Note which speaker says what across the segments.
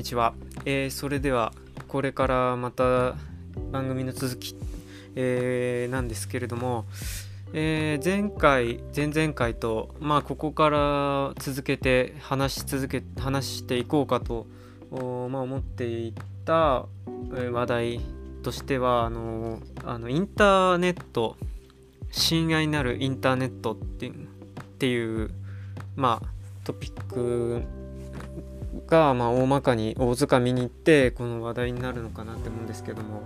Speaker 1: にちは、えー、それではこれからまた番組の続き、えー、なんですけれども、えー、前回前々回とまあここから続けて話し続け話していこうかと、まあ、思っていた話題としてはあのあのインターネット親愛なるインターネットっていうっていうまあトピックが、まあ、大まかに大づかみに行ってこの話題になるのかなって思うんですけども、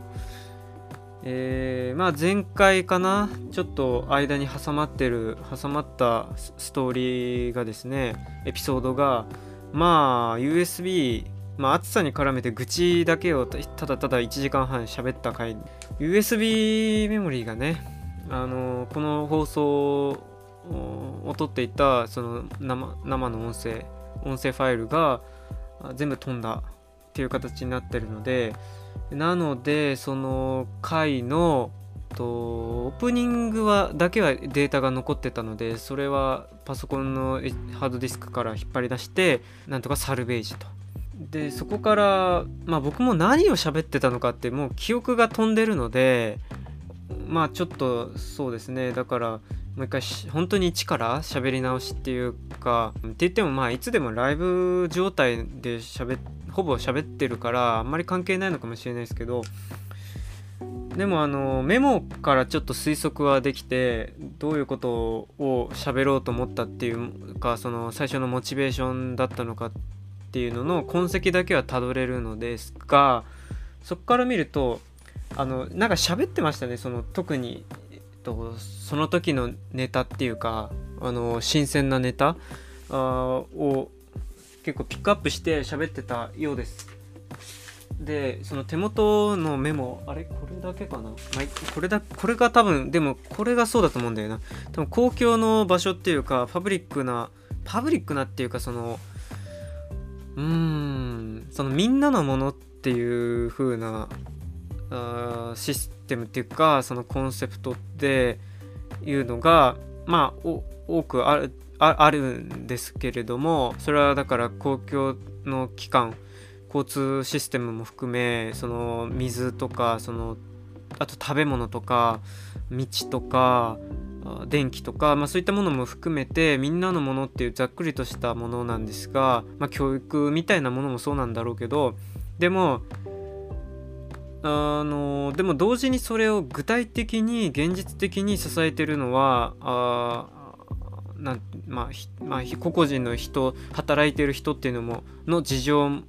Speaker 1: えー、まあ前回かなちょっと間に挟まってる挟まったストーリーがですねエピソードがまあ USB まあ暑さに絡めて愚痴だけをただただ1時間半喋った回。USB メモリーがねあのこの放送を撮っていたその生生の音声音声ファイルが全部飛んだっていう形になってるのでなのでその回のとオープニングはだけはデータが残ってたのでそれはパソコンのハードディスクから引っ張り出してなんとかサルベージと。でそこからまあ僕も何を喋ってたのかってもう記憶が飛んでるのでまあちょっとそうですねだからもう一回本当に一から喋り直しっていうかって言ってもまあいつでもライブ状態で喋ほぼ喋ってるからあんまり関係ないのかもしれないですけどでもあのメモからちょっと推測はできてどういうことを喋ろうと思ったっていうかその最初のモチベーションだったのかっていうのの痕跡だけはたどれるのですがそこから見るとあのなんか喋ってましたねその特に。とその時のネタっていうかあの新鮮なネタを結構ピックアップして喋ってたようです。でその手元のメモあれ？これだけかな、まあ、これだこれが多分でもこれがそうだと思うんだよな。多分公共の場所っていうかパブリックなパブリックなっていうかそのうーんそのみんなのものっていう風なあシステムっていうかそのコンセプトっていうのがまあ多くあるあるんですけれどもそれはだから公共の機関交通システムも含めその水とかそのあと食べ物とか道とか電気とか、まあ、そういったものも含めてみんなのものっていうざっくりとしたものなんですが、まあ、教育みたいなものもそうなんだろうけどでもあのでも同時にそれを具体的に現実的に支えてるのはあなんまあ、まあ、個々人の人働いてる人っていうのもの事情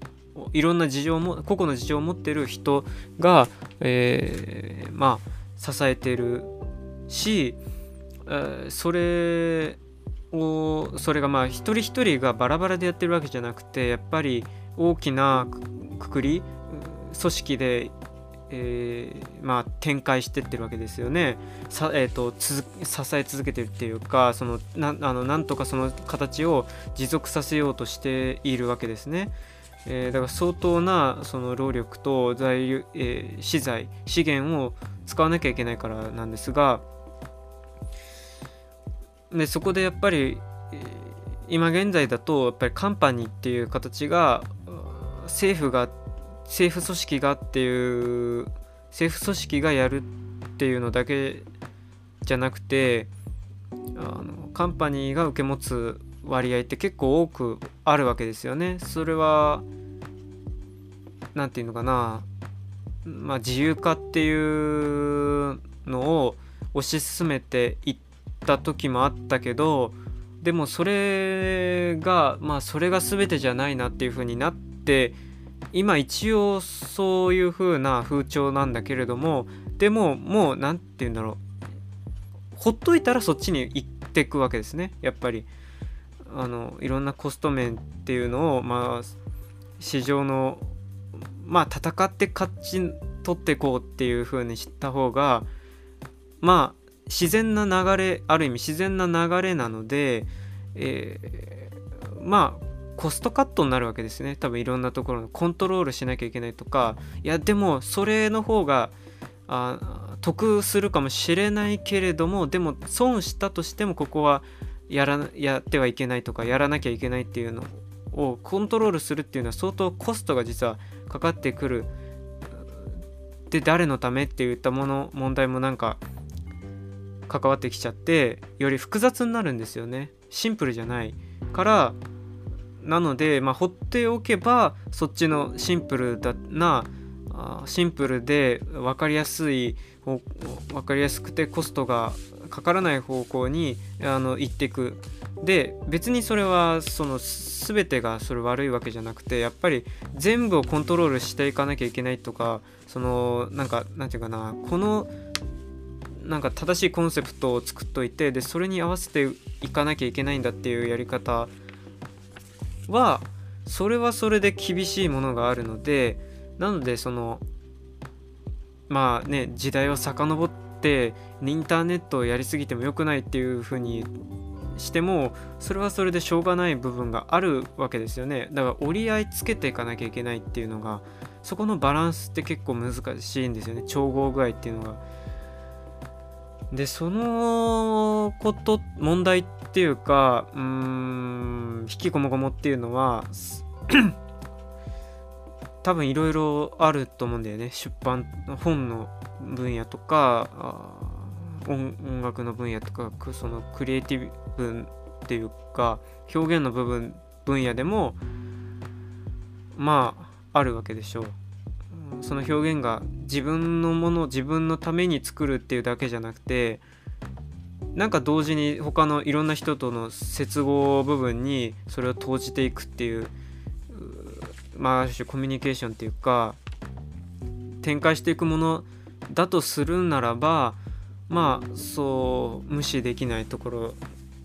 Speaker 1: いろんな事情も個々の事情を持ってる人が、えー、まあ支えてるし、え、それをそれがまあ一人一人がバラバラでやってるわけじゃなくてやっぱり大きなくくり組織でえー、まあ、展開してってるわけですよね。さえーと、支え続けてるっていうかそのなあのなんとかその形を持続させようとしているわけですね。えー、だから相当なその労力と材料、えー、資材資源を使わなきゃいけないからなんですがでそこでやっぱり、今現在だとやっぱりカンパニーっていう形が政府が政府組織がっていう政府組織がやるっていうのだけじゃなくてあのカンパニーが受け持つ割合って結構多くあるわけですよね。それは何て言うのかなまあ自由化っていうのを推し進めていった時もあったけどでもそれがまあそれが全てじゃないなっていう風になって今一応そういう風な風潮なんだけれどもでももう何て言うんだろう。ほっといたらそっちに行ってくわけですね。やっぱり。あのいろんなコスト面っていうのをまあ市場のまあ戦って勝ち取っていこうっていう風に知った方がまあ自然な流れある意味自然な流れなので、えー、まあコストカットになるわけですね。多分いろんなところの。コントロールしなきゃいけないとか。いやでもそれの方があ得するかもしれないけれどもでも損したとしてもここはやらやってはいけないとかやらなきゃいけないっていうのをコントロールするっていうのは相当コストが実はかかってくる。で誰のためって言ったもの問題もなんか関わってきちゃってより複雑になるんですよね。シンプルじゃないからなので、まあ、放っておけばそっちのシンプルだなシンプルで分かりやすい分かりやすくてコストがかからない方向にあの行っていく。で別にそれはその全てがそれ悪いわけじゃなくてやっぱり全部をコントロールしていかなきゃいけないとかそのなんかなんていうかなこのなんか正しいコンセプトを作っといてでそれに合わせていかなきゃいけないんだっていうやり方はそれはそれで厳しいものがあるのでなのでそのまあね時代を遡ってインターネットをやりすぎても良くないっていうふうにしてもそれはそれでしょうがない部分があるわけですよねだから折り合いつけていかなきゃいけないっていうのがそこのバランスって結構難しいんですよね調合具合っていうのが。でそのこと問題っていうかうーん引きこもごもっていうのは 多分いろいろあると思うんだよね出版本の分野とか音楽の分野とかそのクリエイティブっていうか表現の部分分野でもまああるわけでしょう。その表現が自分のもの自分のために作るっていうだけじゃなくてなんか同時に他のいろんな人との接合部分にそれを投じていくっていうまあある種コミュニケーションっていうか展開していくものだとするならばまあそう無視できないところ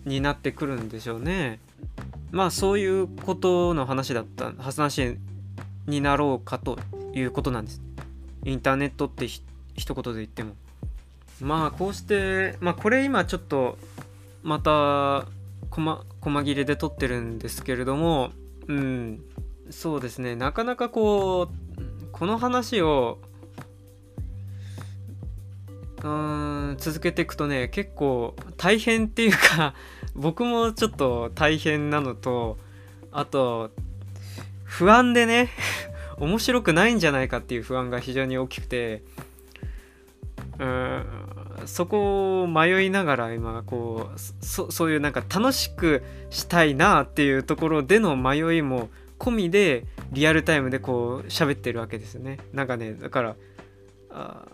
Speaker 1: になってくるんでしょうね。まあそういうことの話だった話になろうかということなんです。インターネットって一言で言っても。まあこうして、まあこれ今ちょっとまた細切れで撮ってるんですけれども、うん、そうですね、なかなかこう、この話をうん続けていくとね結構大変っていうか僕もちょっと大変なのとあと不安でね面白くないんじゃないかっていう不安が非常に大きくてうんそこを迷いながら今こうそそういうなんか楽しくしたいなっていうところでの迷いも込みでリアルタイムでこう喋ってるわけですよね。なんかねだからあ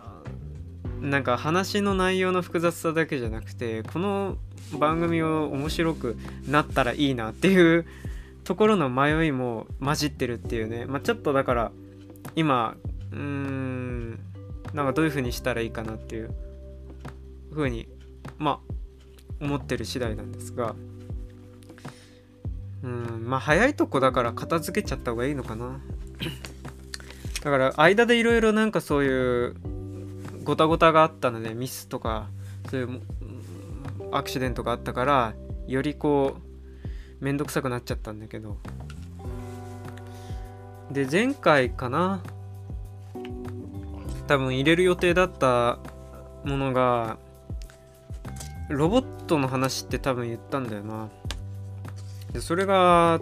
Speaker 1: なんか話の内容の複雑さだけじゃなくてこの番組を面白くなったらいいなっていうところの迷いも混じってるっていうね、まあ、ちょっとだから今うーんなんかどういう風にしたらいいかなっていう風にまあ思ってる次第なんですが。うんまあ早いとこだから片付けちゃった方がいいのかな。だから間でいろいろなんかそういうごたごたがあったのでミスとかそういうアクシデントがあったからよりこうめんどくさくなっちゃったんだけど。で前回かな。多分入れる予定だったものがロボットの話って多分言ったんだよな。でそれが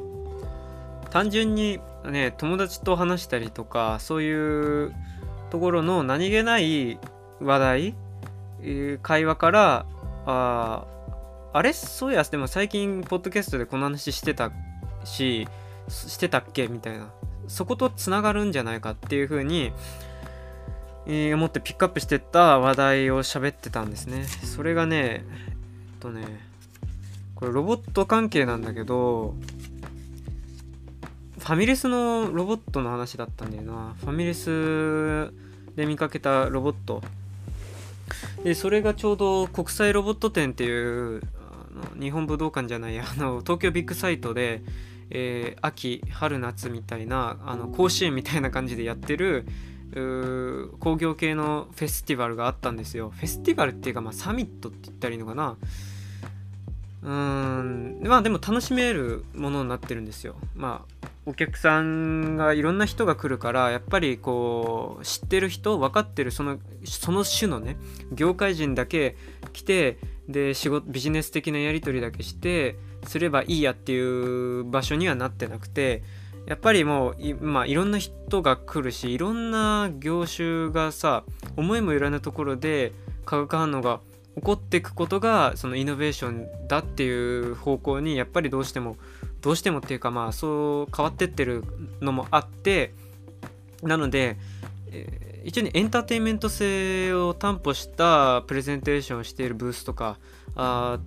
Speaker 1: 単純にね友達と話したりとかそういうところの何気ない話題、会話からああれ？そうやでも最近ポッドキャストでこの話してたししてたっけ？みたいな。そことつながるんじゃないかっていうふうに、えー、思ってピックアップしてった話題を喋ってたんですね。それがねえっとねこれロボット関係なんだけどファミレスのロボットの話だったんだよな。ファミレスで見かけたロボット。でそれがちょうど国際ロボット展っていう日本武道館じゃない あの東京ビッグサイトで、えー、秋春夏みたいなあの甲子園みたいな感じでやってる工業系のフェスティバルがあったんですよ。フェスティバルっていうか、まあ、サミットって言ったらいいのかな。うーんまあでも楽しめるものになってるんですよ。まあお客さんがいろんな人が来るからやっぱりこう知ってる人分かってるそのその種のね業界人だけ来てで仕事ビジネス的なやり取りだけしてすればいいやっていう場所にはなってなくてやっぱりもうい,、まあ、いろんな人が来るしいろんな業種がさ思いもよらぬところで化学反応が起こっていくことがそのイノベーションだっていう方向にやっぱりどうしてもどうしてもっていうかまあそう変わってってるのもあってなので、え、一応にエンターテインメント性を担保したプレゼンテーションをしているブースとかあ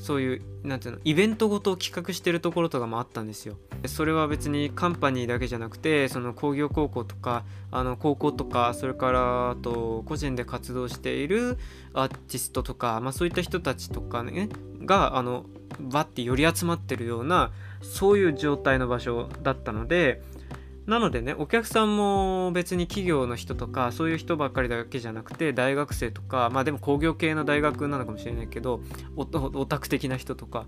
Speaker 1: そういうなんていうのイベントごとを企画してるところとかもあったんですよ。それは別にカンパニーだけじゃなくてその工業高校とかあの高校とかそれからあと個人で活動しているアーティストとか、まあ、そういった人たちとかねがあのバッて寄り集まってるようなそういう状態の場所だったのでなのでねお客さんも別に企業の人とかそういう人ばっかりだけじゃなくて大学生とかまあでも工業系の大学なのかもしれないけどオタク的な人とか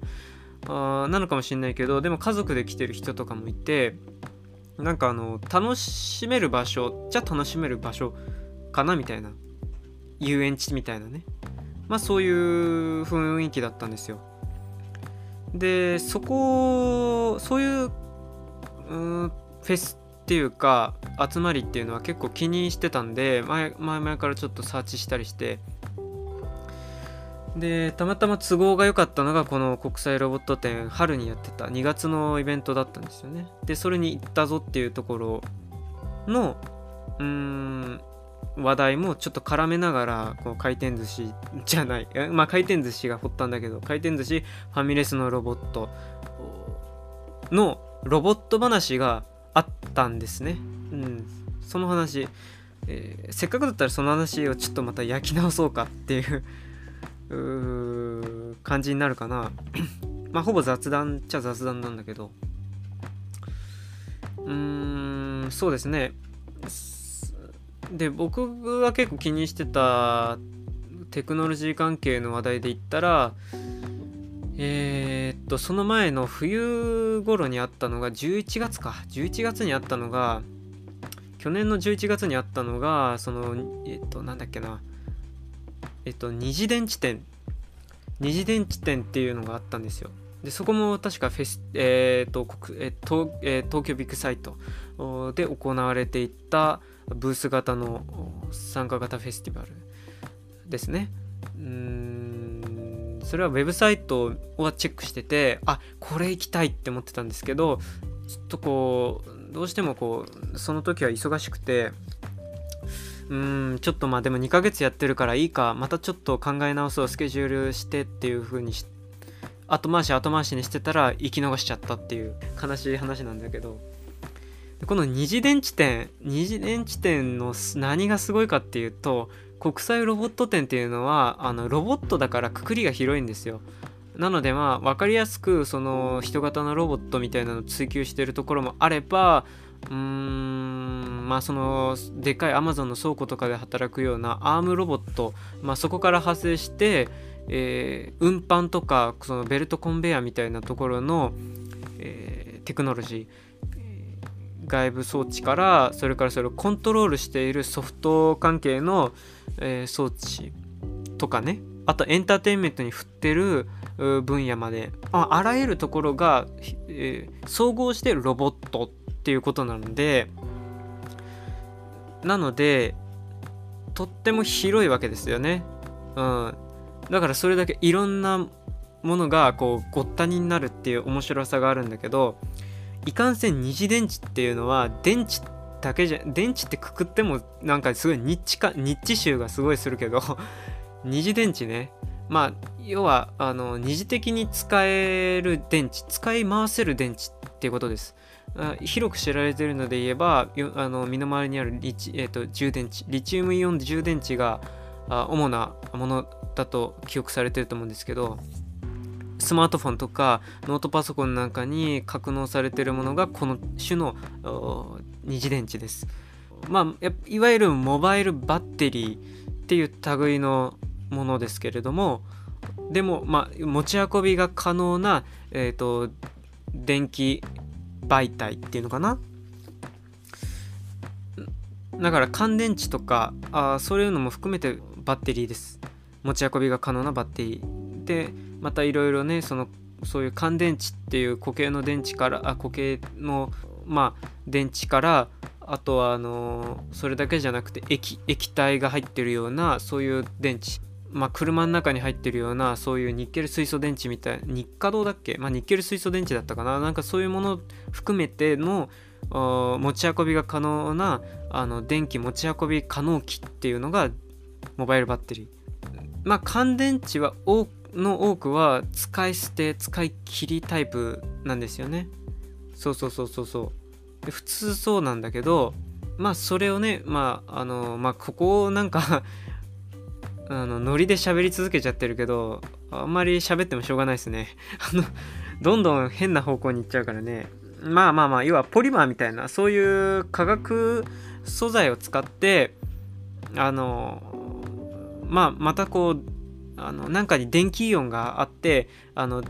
Speaker 1: あなのかもしれないけどでも家族で来てる人とかもいてなんかあの楽しめる場所じゃ楽しめる場所かなみたいな遊園地みたいなね。まあそういう雰囲気だったんですよ。でそこそういううフェスっていうか集まりっていうのは結構気にしてたんで前前々からちょっとサーチしたりして。でたまたま都合が良かったのがこの国際ロボット展春にやってた2月のイベントだったんですよね。でそれに行ったぞっていうところのうーん話題もちょっと絡めながらこう回転寿司じゃないまあ回転寿司が掘ったんだけど回転寿司ファミレスのロボットのロボット話がったんですね。うん、その話、えー、せっかくだったらその話をちょっとまた焼き直そうかっていう 感じになるかな。まあほぼ雑談っちゃ雑談なんだけど。うーん、そうですね。で、僕が結構気にしてたテクノロジー関係の話題で言ったら、えー、っとその前の冬頃にあったのが11月か。11月にあったのが去年の11月にあったのがそのえっとなんだっけな。えっと二次電池店。二次電池店っていうのがあったんですよ。でそこも確かフェス、えーと国え東えー、東京ビッグサイト。で行われていたブース型の参加型フェスティバルですね。うん。それはウェブサイトはチェックしててあこれ行きたいって思ってたんですけどちょっとこうどうしてもこうその時は忙しくてうんちょっとまあでも2ヶ月やってるからいいかまたちょっと考え直そうスケジュールしてっていう風にし後回し後回しにしてたら生き逃しちゃったっていう悲しい話なんだけど。この二次電池店二次電池店の何がすごいかっていうと国際ロボット展っていうのはあのロボットだからくくりが広いんですよ。なのでまあ分かりやすくその人型のロボットみたいなのを追求してるところもあればうーんまあそのでかいアマゾンの倉庫とかで働くようなアームロボット、まあ、そこから派生して、えー、運搬とかそのベルトコンベヤーみたいなところの、えー、テクノロジー。外部装置からそれからそれをコントロールしているソフト関係の、えー、装置とかね。あとエンターテインメントに振ってる分野まで。ああらゆるところが、えー、総合してロボットっていうことなので。なのでとっても広いわけですよね。うん、だからそれだけいろんなものがこうごったになるっていう面白さがあるんだけどいかんせん二次電池っていうのは電池だけじゃ電池ってくくってもなんかすごいニッチかニッチ臭がすごいするけど 二次電池ね。まあ要はあの二次的に使える電池使い回せる電池っていうことです。広く知られてるので言えばあの身の回りにあるリチ、えーと、充電池リチウムイオン充電池が主なものだと記憶されてると思うんですけどスマートフォンとかノートパソコンなんかに格納されてるものがこの種の二次電池です。まあ、いわゆるモバイルバッテリーっていう類のものですけれどもでも、まあ、持ち運びが可能な、えーと、電気媒体っていうのかな？だから乾電池とかあそういうのも含めてバッテリーです持ち運びが可能なバッテリーでまたいろいろねそのそういう乾電池っていう固形の電池からあ固形のまあ電池からあとはあのそれだけじゃなくて液液体が入ってるようなそういう電池まあ、車の中に入ってるようなそういうニッケル水素電池みたいな日課堂だっけ、まあ、ニッケル水素電池だったかな？なんかそういうもの含めての持ち運びが可能なあの電気持ち運び可能機っていうのがモバイルバッテリー。まあ乾電池はの多くは使い捨て使い切りタイプなんですよね。そうそうそうそうそう。普通そうなんだけどまあそれをねまああのまあここなんか あのノリで喋り続けちゃってるけどあんまり喋ってもしょうがないですね。あのどんどん変な方向に行っちゃうからね。まあまあまあ要はポリマーみたいなそういう化学素材を使ってあのまあまたこうあのなんかに電気イオンがあってあの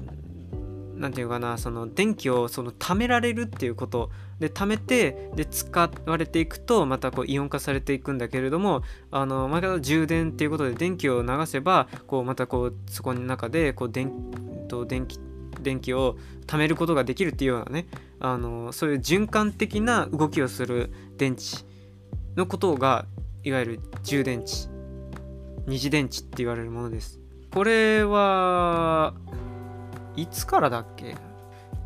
Speaker 1: 何て言うかなその電気をその貯められるっていうこと。で貯めてで使われていくとまたこうイオン化されていくんだけれどもあのまた充電っていうことで電気を流せばこうまたこうそこの中でこう電と電気電気を貯めることができるっていうようなねあのそういう循環的な動きをする電池のことがいわゆる充電池。二次電池って言われるものです。これはいつからだっけ？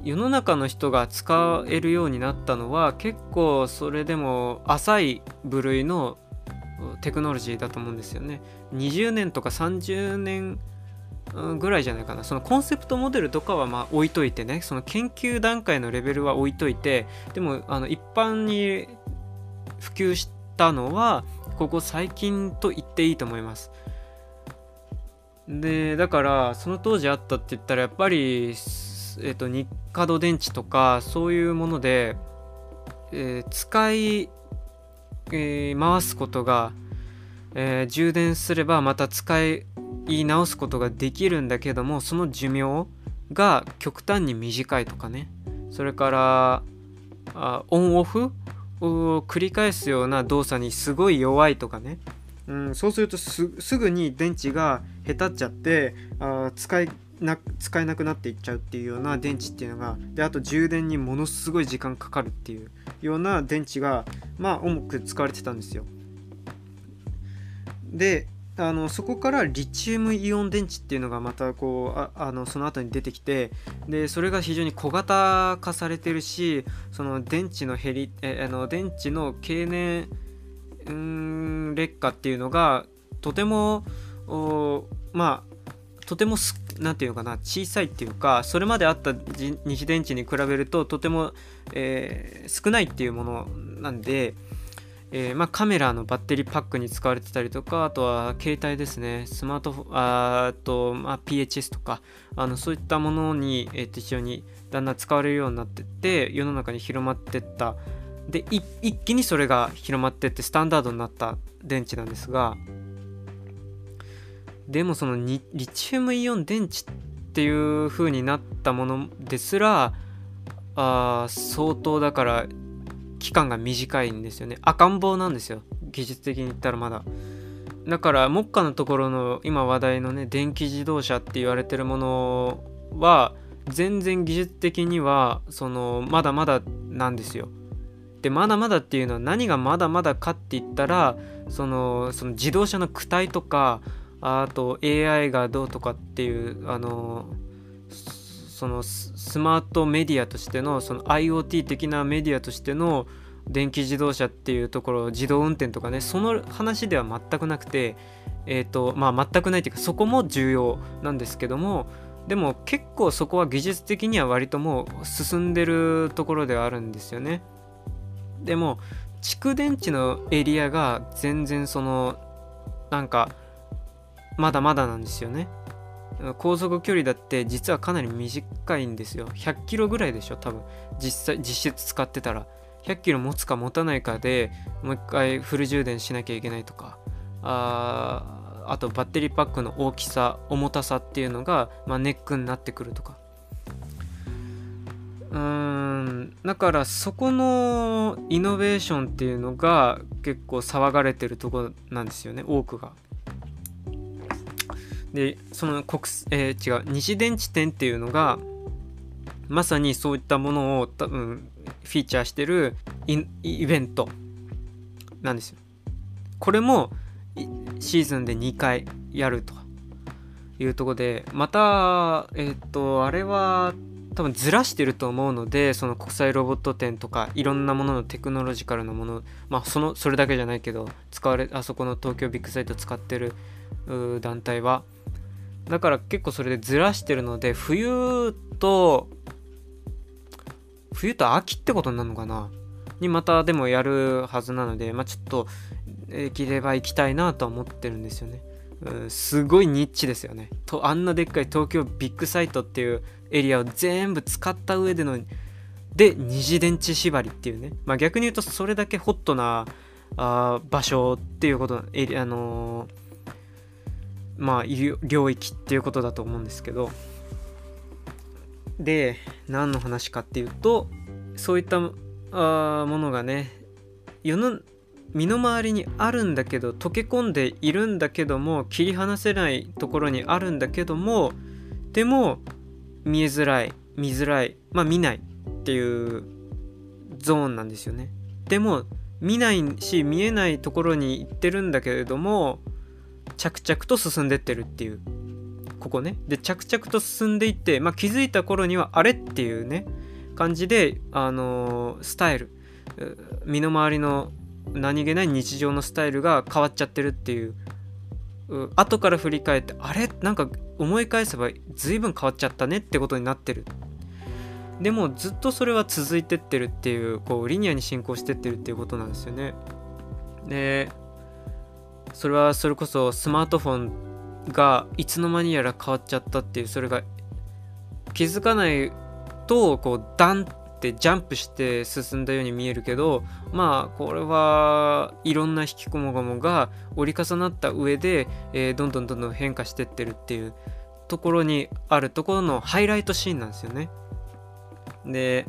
Speaker 1: 世の中の人が使えるようになったのは結構それでも浅い部類のテクノロジーだと思うんですよね。20年とか30年ぐらいじゃないかな。そのコンセプトモデルとかはまあ置いといてね。その研究段階のレベルは置いといてでもあの一般に普及したのはここ最近と言っていいと思います。でだからその当時あったって言ったらやっぱり、えーと、日課度電池とかそういうもので、えー、使い、えー、回すことが、えー、充電すればまた使い直すことができるんだけどもその寿命が極端に短いとかね。それからあオンオフ繰り返すような動作にすごい弱いとかねうん、そうするとすぐに電池がへたっちゃってあ使いな使えなくなっていっちゃうっていうような電池っていうのがであと充電にものすごい時間かかるっていうような電池がまあ重く使われてたんですよ。であのそこからリチウムイオン電池っていうのがまたこうああのその後に出てきてでそれが非常に小型化されてるしその電池の減りえあの電池の経年うん劣化っていうのがとてもまあとても何て言うのかな小さいっていうかそれまであった二次電池に比べるととても、えー、少ないっていうものなんで、えー、まあ、カメラのバッテリーパックに使われてたりとかあとは携帯ですね。スマートフォンあと、まあ、PHS とかあのそういったものに、えー、と一緒にだんだん使われるようになってって世の中に広まってった。で一気にそれが広まってってスタンダードになった電池なんですがでもそのリチウムイオン電池っていう風になったものですらあ相当だから期間が短いんですよね。赤ん坊なんですよ。技術的に言ったらまだ。だから目下のところの今話題のね電気自動車って言われてるものは全然技術的にはそのまだまだなんですよ。でまだまだっていうのは何がまだまだかって言ったらそのその自動車の躯体とかあと AI がどうとかっていうあのそのスマートメディアとしてのその IoT 的なメディアとしての電気自動車っていうところ自動運転とかねその話では全くなくてえっ、ー、とまあ全くないっていうかそこも重要なんですけどもでも結構そこは技術的には割ともう進んでるところではあるんですよね。でも蓄電池のエリアが全然そのなんかまだまだなんですよね航続距離だって実はかなり短いんですよ。100キロぐらいでしょ多分。実際実質使ってたら。100キロ持つか持たないかでもう一回フル充電しなきゃいけないとか。ああとバッテリーパックの大きさ重たさっていうのが、まあ、ネックになってくるとか。うーんだからそこのイノベーションっていうのが結構騒がれてるとこなんですよね多くが。でその国、えー、違う西電池店っていうのがまさにそういったものを多分フィーチャーしてるイベントなんですよ。これもシーズンで2回やるというとこでまたえっ、とあれは多分ずらしてると思うのでその国際ロボット展とかいろんなもののテクノロジカルなものまあそのそれだけじゃないけど使われあそこの東京ビッグサイト使ってる団体はだから結構それでずらしてるので冬と冬と秋ってことになるのかな？にまたでもやるはずなのでまあちょっとできれば行きたいなとは思ってるんですよね。うん、すごいニッチですよね。とあんなでっかい東京ビッグサイトっていうエリアを全部使った上でので二次電池縛りっていうね、まあ、逆に言うとそれだけホットなあ場所っていうことエリあのー、まあ領域っていうことだと思うんですけど。で何の話かっていうとそういったあものがね世の身の回りにあるんだけど溶け込んでいるんだけども切り離せないところにあるんだけどもでも見えづらい見づらいまあ見ないっていうゾーンなんですよね。でも見ないし見えないところに行ってるんだけれども着々と進んでってるっていう。ここね。で着々と進んでいって、まあ、気づいた頃にはあれっていうね感じであのー、スタイル。身の回りの何気ない日常のスタイルが変わっちゃってるっていう後から振り返ってあれ？なんか思い返せば随分変わっちゃったねってことになってる。でもずっとそれは続いてってるっていうこうリニアに進行してってるっていうことなんですよね。でそれはそれこそスマートフォンがいつの間にやら変わっちゃったっていうそれが気づかないとこうダンってジャンプして進んだように見えるけどまあこれはいろんな引きこもごもが折り重なった上で、えー、どんどんどんどん変化してってるっていうところにあるところのハイライトシーンなんですよね。で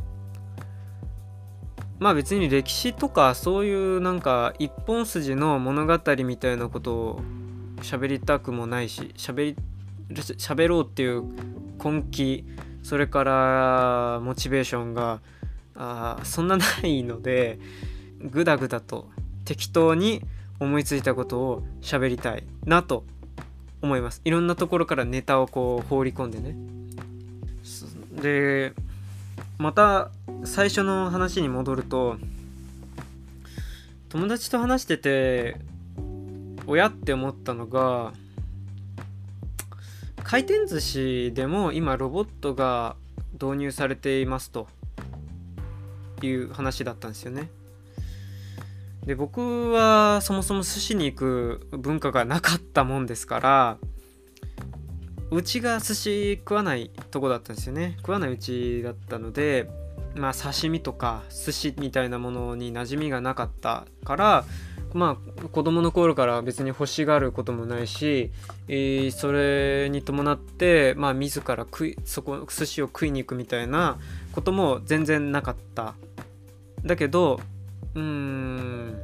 Speaker 1: まあ別に歴史とかそういうなんか一本筋の物語みたいなことを喋りたくもないし喋り喋ろうっていう根気それからモチベーションがあそんなないのでグダグダと適当に思いついたことを喋りたいなと思います。いろんなところからネタをこう放り込んでね。でまた最初の話に戻ると友達と話してて親って思ったのが回転寿司でも今ロボットが導入されていますという話だったんですよね。で僕はそもそも寿司に行く文化がなかったもんですからうちが寿司食わないとこだったんですよね。食わないうちだったのでまあ刺身とか寿司みたいなものに馴染みがなかったからまあ子供の頃から別に欲しがることもないし、えー、それに伴ってまあ自ら食いそこ寿司を食いに行くみたいなことも全然なかった。だけどうーん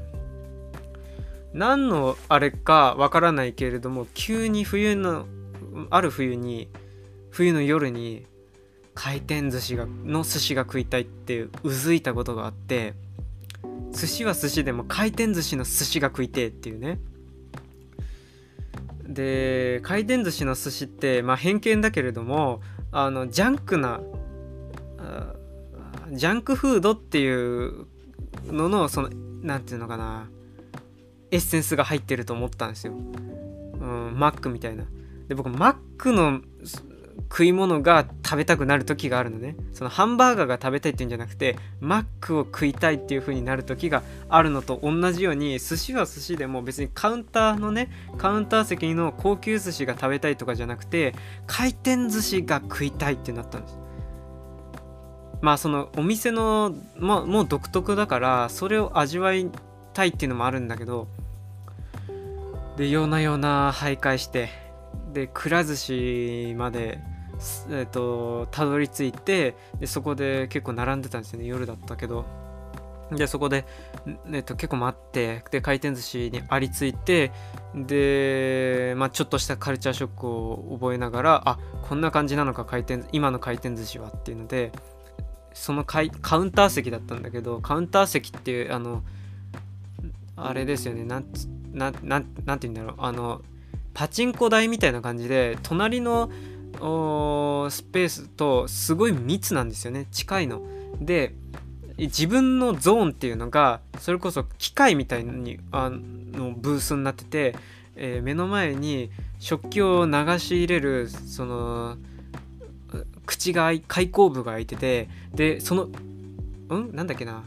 Speaker 1: 何のあれかわからないけれども急に冬のある冬に冬の夜に回転寿司がの寿司が食いたいってうずいたことがあって寿司は寿司でも回転寿司の寿司が食いてえっていうね。で回転寿司の寿司ってまあ偏見だけれどもあのジャンクなジャンクフードっていうののその何て言うのかなエッセンスが入ってると思ったんですよ、うん、マックみたいな。で僕マックの食い物が食べたくなる時があるのね。そのハンバーガーが食べたいっていうんじゃなくてマックを食いたいっていう風になる時があるのと同じように寿司は寿司でも別にカウンターのねカウンター席の高級寿司が食べたいとかじゃなくて回転寿司が食いたいってなったんです。まあそのお店の、ま、もう独特だからそれを味わいたいっていうのもあるんだけどでようなような徘徊してでくら寿司までえーと、たどり着いてでそこで結構並んでたんですよね夜だったけど。でそこで、えっと、結構待ってで回転寿司にありついてで、まあ、ちょっとしたカルチャーショックを覚えながらあこんな感じなのか回転今の回転寿司はっていうのでそのカウンター席だったんだけどカウンター席っていうあのあれですよねなんなななんて言うんだろうあのパチンコ台みたいな感じで隣のスペースとすごい密なんですよね。近いの。で自分のゾーンっていうのがそれこそ機械みたいにあのブースになってて、えー、目の前に食器を流し入れるその口が開口部が開いててでそのうん？なんだっけな。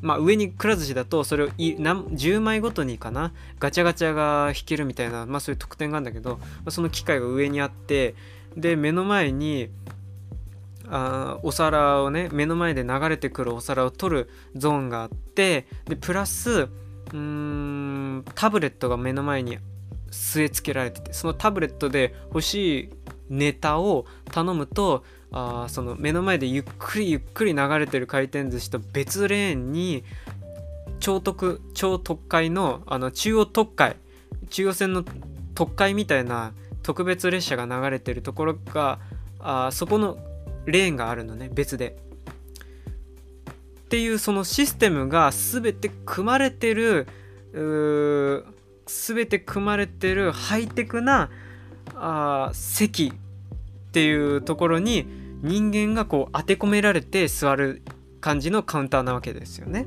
Speaker 1: まあ上にくら寿司だとそれをい何10枚ごとにかなガチャガチャが引けるみたいな、まあ、そういう特典があるんだけど、まあ、その機械が上にあってで目の前にあお皿をね目の前で流れてくるお皿を取るゾーンがあってでプラスうーんタブレットが目の前に据え付けられててそのタブレットで欲しいネタを頼むとあその目の前でゆっくりゆっくり流れてる回転寿司と別レーンに超特超特快のあの中央特快中央線の特快みたいな特別列車が流れてるところがあそこのレーンがあるのね別で。っていうそのシステムが全て組まれてる全て組まれてるハイテクなあ席っていうところに人間がこう当て込められて座る感じのカウンターなわけですよね。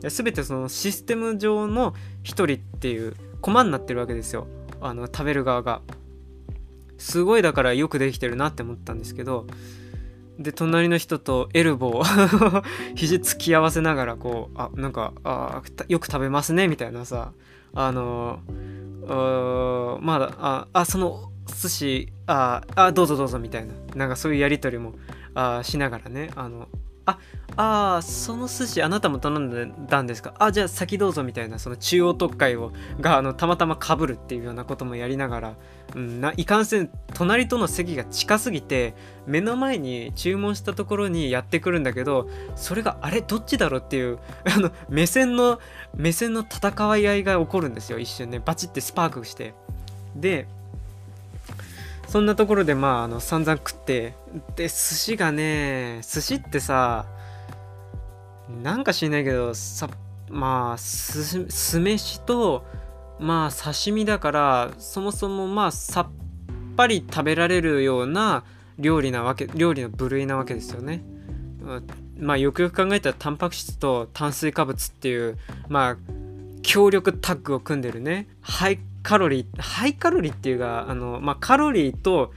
Speaker 1: 全てそのシステム上の一人っていう駒になってるわけですよあの食べる側が。すごいだからよくできてるなって思ったんですけどで隣の人とエルボー 肘突き合わせながらこうあなんかあよく食べますねみたいなさあのー、まだああその寿司ああどうぞどうぞみたいな。なんかそういうやり取りもあしながらね。あのああその寿司あなたも頼んだんですか？あじゃあ先どうぞみたいなその中央特会をがあのたまたまかぶるっていうようなこともやりながら、うん、ないかんせん隣との席が近すぎて目の前に注文したところにやってくるんだけどそれがあれどっちだろうっていうあの目線の目線の戦い合いが起こるんですよ一瞬ね。バチってスパークして。でそんなところでまああの散々食ってで寿司がね寿司ってさなんか知んないけどさまあ酢飯とまあ刺身だからそもそもまあさっぱり食べられるような料理なわけ料理の部類なわけですよね。まあよくよく考えたらタンパク質と炭水化物っていうまあ強力タッグを組んでるねハイカロリーハイカロリーっていうかあの、まあ、カロリーと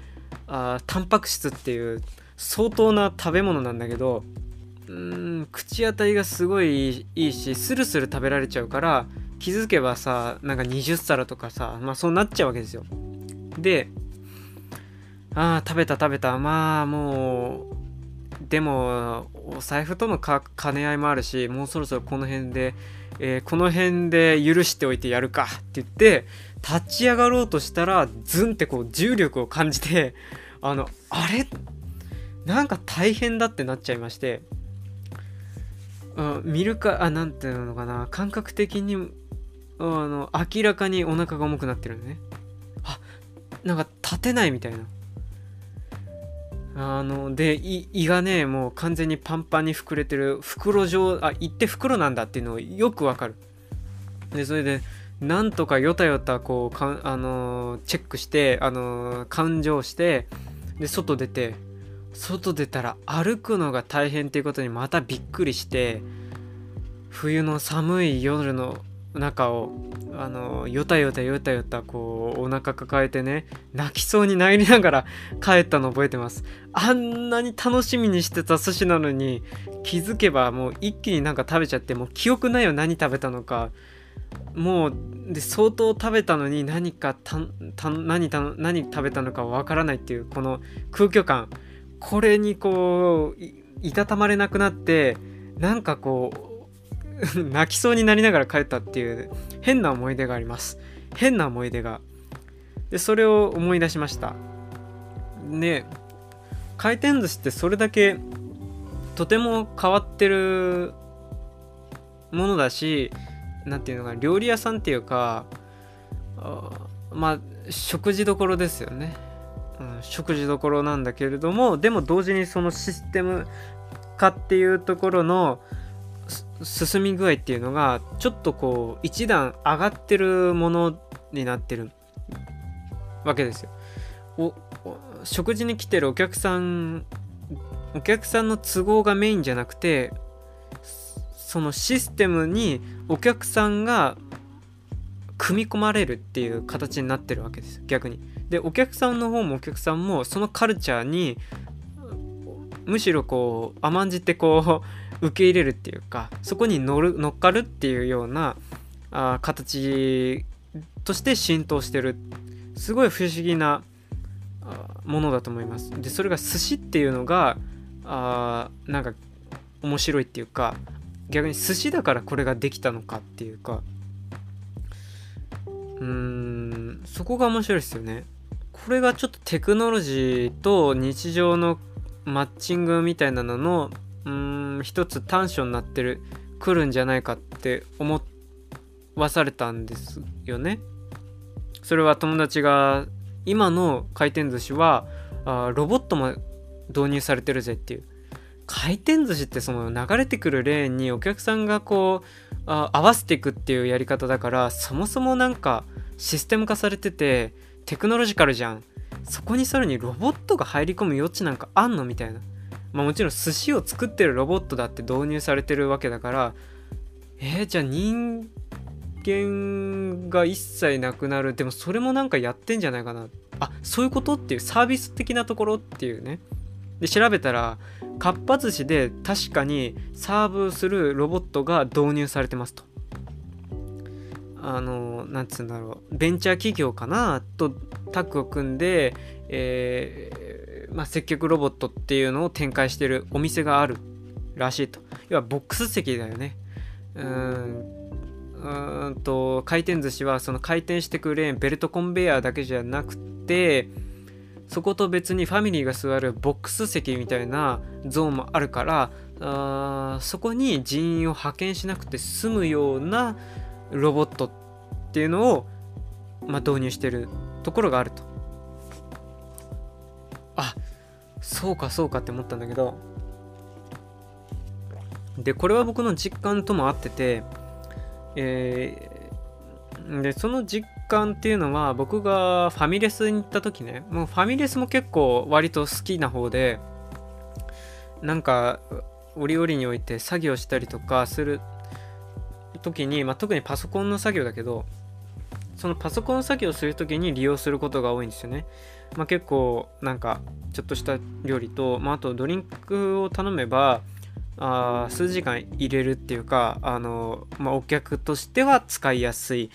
Speaker 1: あタンパク質っていう相当な食べ物なんだけどうん口当たりがすごいいいしスルスル食べられちゃうから気づけばさなんか20皿とかさまあそうなっちゃうわけですよ。でああ食べた食べた。まあもうでもお財布との兼ね合いもあるしもうそろそろこの辺で、えー、この辺で許しておいてやるかって言って立ち上がろうとしたらズンってこう重力を感じて あのあれ？なんか大変だってなっちゃいまして。うん見るかあなんていうのかな。感覚的にあの明らかにお腹が重くなってるのね。あなんか立てないみたいな。あので胃がねもう完全にパンパンに膨れてる袋状あ胃って袋なんだっていうのをよくわかる。でそれでなんとかよたよたこうか、あのー、チェックして、あのー、勘定してで外出て外出たら歩くのが大変っていうことにまたびっくりして冬の寒い夜の中をあのよたよたよたよたこうお腹抱えてね泣きそうになりながら帰ったの覚えてます。あんなに楽しみにしてた寿司なのに気づけばもう一気になんか食べちゃってもう記憶ないよ何食べたのかもうで相当食べたのに何か何た何食べたのかわからないっていうこの空虚感。これにこういたたまれなくなってなんかこう 泣きそうになりながら帰ったっていう変な思い出があります。変な思い出が。でそれを思い出しました。で回転寿司ってそれだけとても変わってるものだし何ていうのか料理屋さんっていうかまあ食事どころですよね、うん、食事どころなんだけれどもでも同時にそのシステム化っていうところの進み具合っていうのがちょっとこう一段上がってるものになってるわけですよ。お食事に来てるお客さんお客さんの都合がメインじゃなくてそのシステムにお客さんが組み込まれるっていう形になってるわけです逆に。でお客さんの方もお客さんもそのカルチャーにむしろこう甘んじてこう受け入れるっていうかそこに乗る乗っかるっていうようなあ形として浸透してるすごい不思議なものだと思います。でそれが寿司っていうのがあなんか面白いっていうか逆に寿司だからこれができたのかっていうかうーんそこが面白いですよね。これがちょっとテクノロジーと日常のマッチングみたいなののうん一つ短所になってるくるんじゃないかって思わされたんですよね。それは友達が今の回転寿司はあロボットも導入されてるぜっていう回転寿司ってその流れてくるレーンにお客さんがこうあ合わせていくっていうやり方だからそもそもなんかシステム化されててテクノロジカルじゃん。そこにさらにロボットが入り込む余地なんかあんのみたいな。まあもちろん寿司を作ってるロボットだって導入されてるわけだからえー、じゃあ人間が一切なくなる。でもそれもなんかやってんじゃないかな。あそういうことっていうサービス的なところっていうね。で調べたらかっぱ寿司で確かにサーブするロボットが導入されてますと。あのなんつうんだろう。ベンチャー企業かなとタッグを組んで、えーまあ、接客ロボットっていうのを展開してるお店があるらしいと。要はボックス席だよね。うん。うんと回転寿司はその回転してくレーンベルトコンベヤーだけじゃなくてそこと別にファミリーが座るボックス席みたいなゾーンもあるからあそこに人員を派遣しなくて済むようなロボットっていうのを、まあ、導入してるところがあると。あそうかそうかって思ったんだけどでこれは僕の実感とも合っててえー、でその実感っていうのは僕がファミレスに行った時ねもうファミレスも結構割と好きな方でなんか折々において作業したりとかする時に、まあ、特にパソコンの作業だけどそのパソコン作業する時に利用することが多いんですよね。まあ、結構なんかちょっとした料理と、まあ、あとドリンクを頼めばあ数時間入れるっていうかあの、まあ、お客としては使いやすい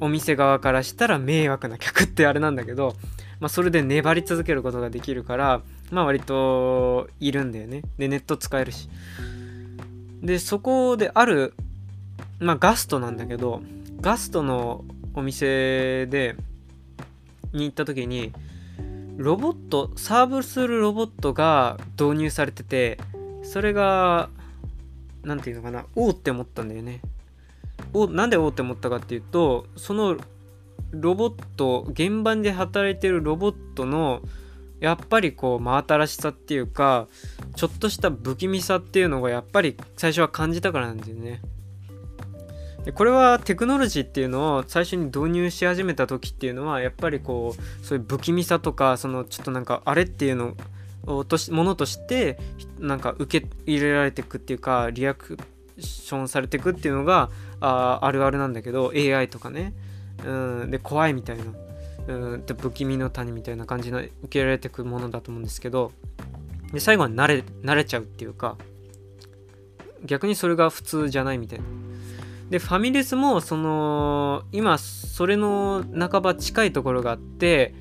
Speaker 1: お店側からしたら迷惑な客ってあれなんだけど、まあ、それで粘り続けることができるからまあ割といるんだよね。でネット使えるし。でそこであるまあガストなんだけどガストのお店でに行った時にロボットサーブするロボットが導入されててそれが何て言うのかなおおって思ったんだよね。おなんでおおって思ったかっていうとそのロボット現場で働いてるロボットのやっぱりこう真新しさっていうかちょっとした不気味さっていうのがやっぱり最初は感じたからなんだよね。でこれはテクノロジーっていうのを最初に導入し始めた時っていうのはやっぱりこうそういう不気味さとかそのちょっとなんかあれっていうのとしものとしてなんか受け入れられていくっていうかリアクションされていくっていうのがああるあるなんだけど AI とかねうんで怖いみたいなうんで不気味の谷みたいな感じの受け入れられていくものだと思うんですけどで最後は慣れ慣れちゃうっていうか逆にそれが普通じゃないみたいな。でファミレスもその今それの半ば近いところがあって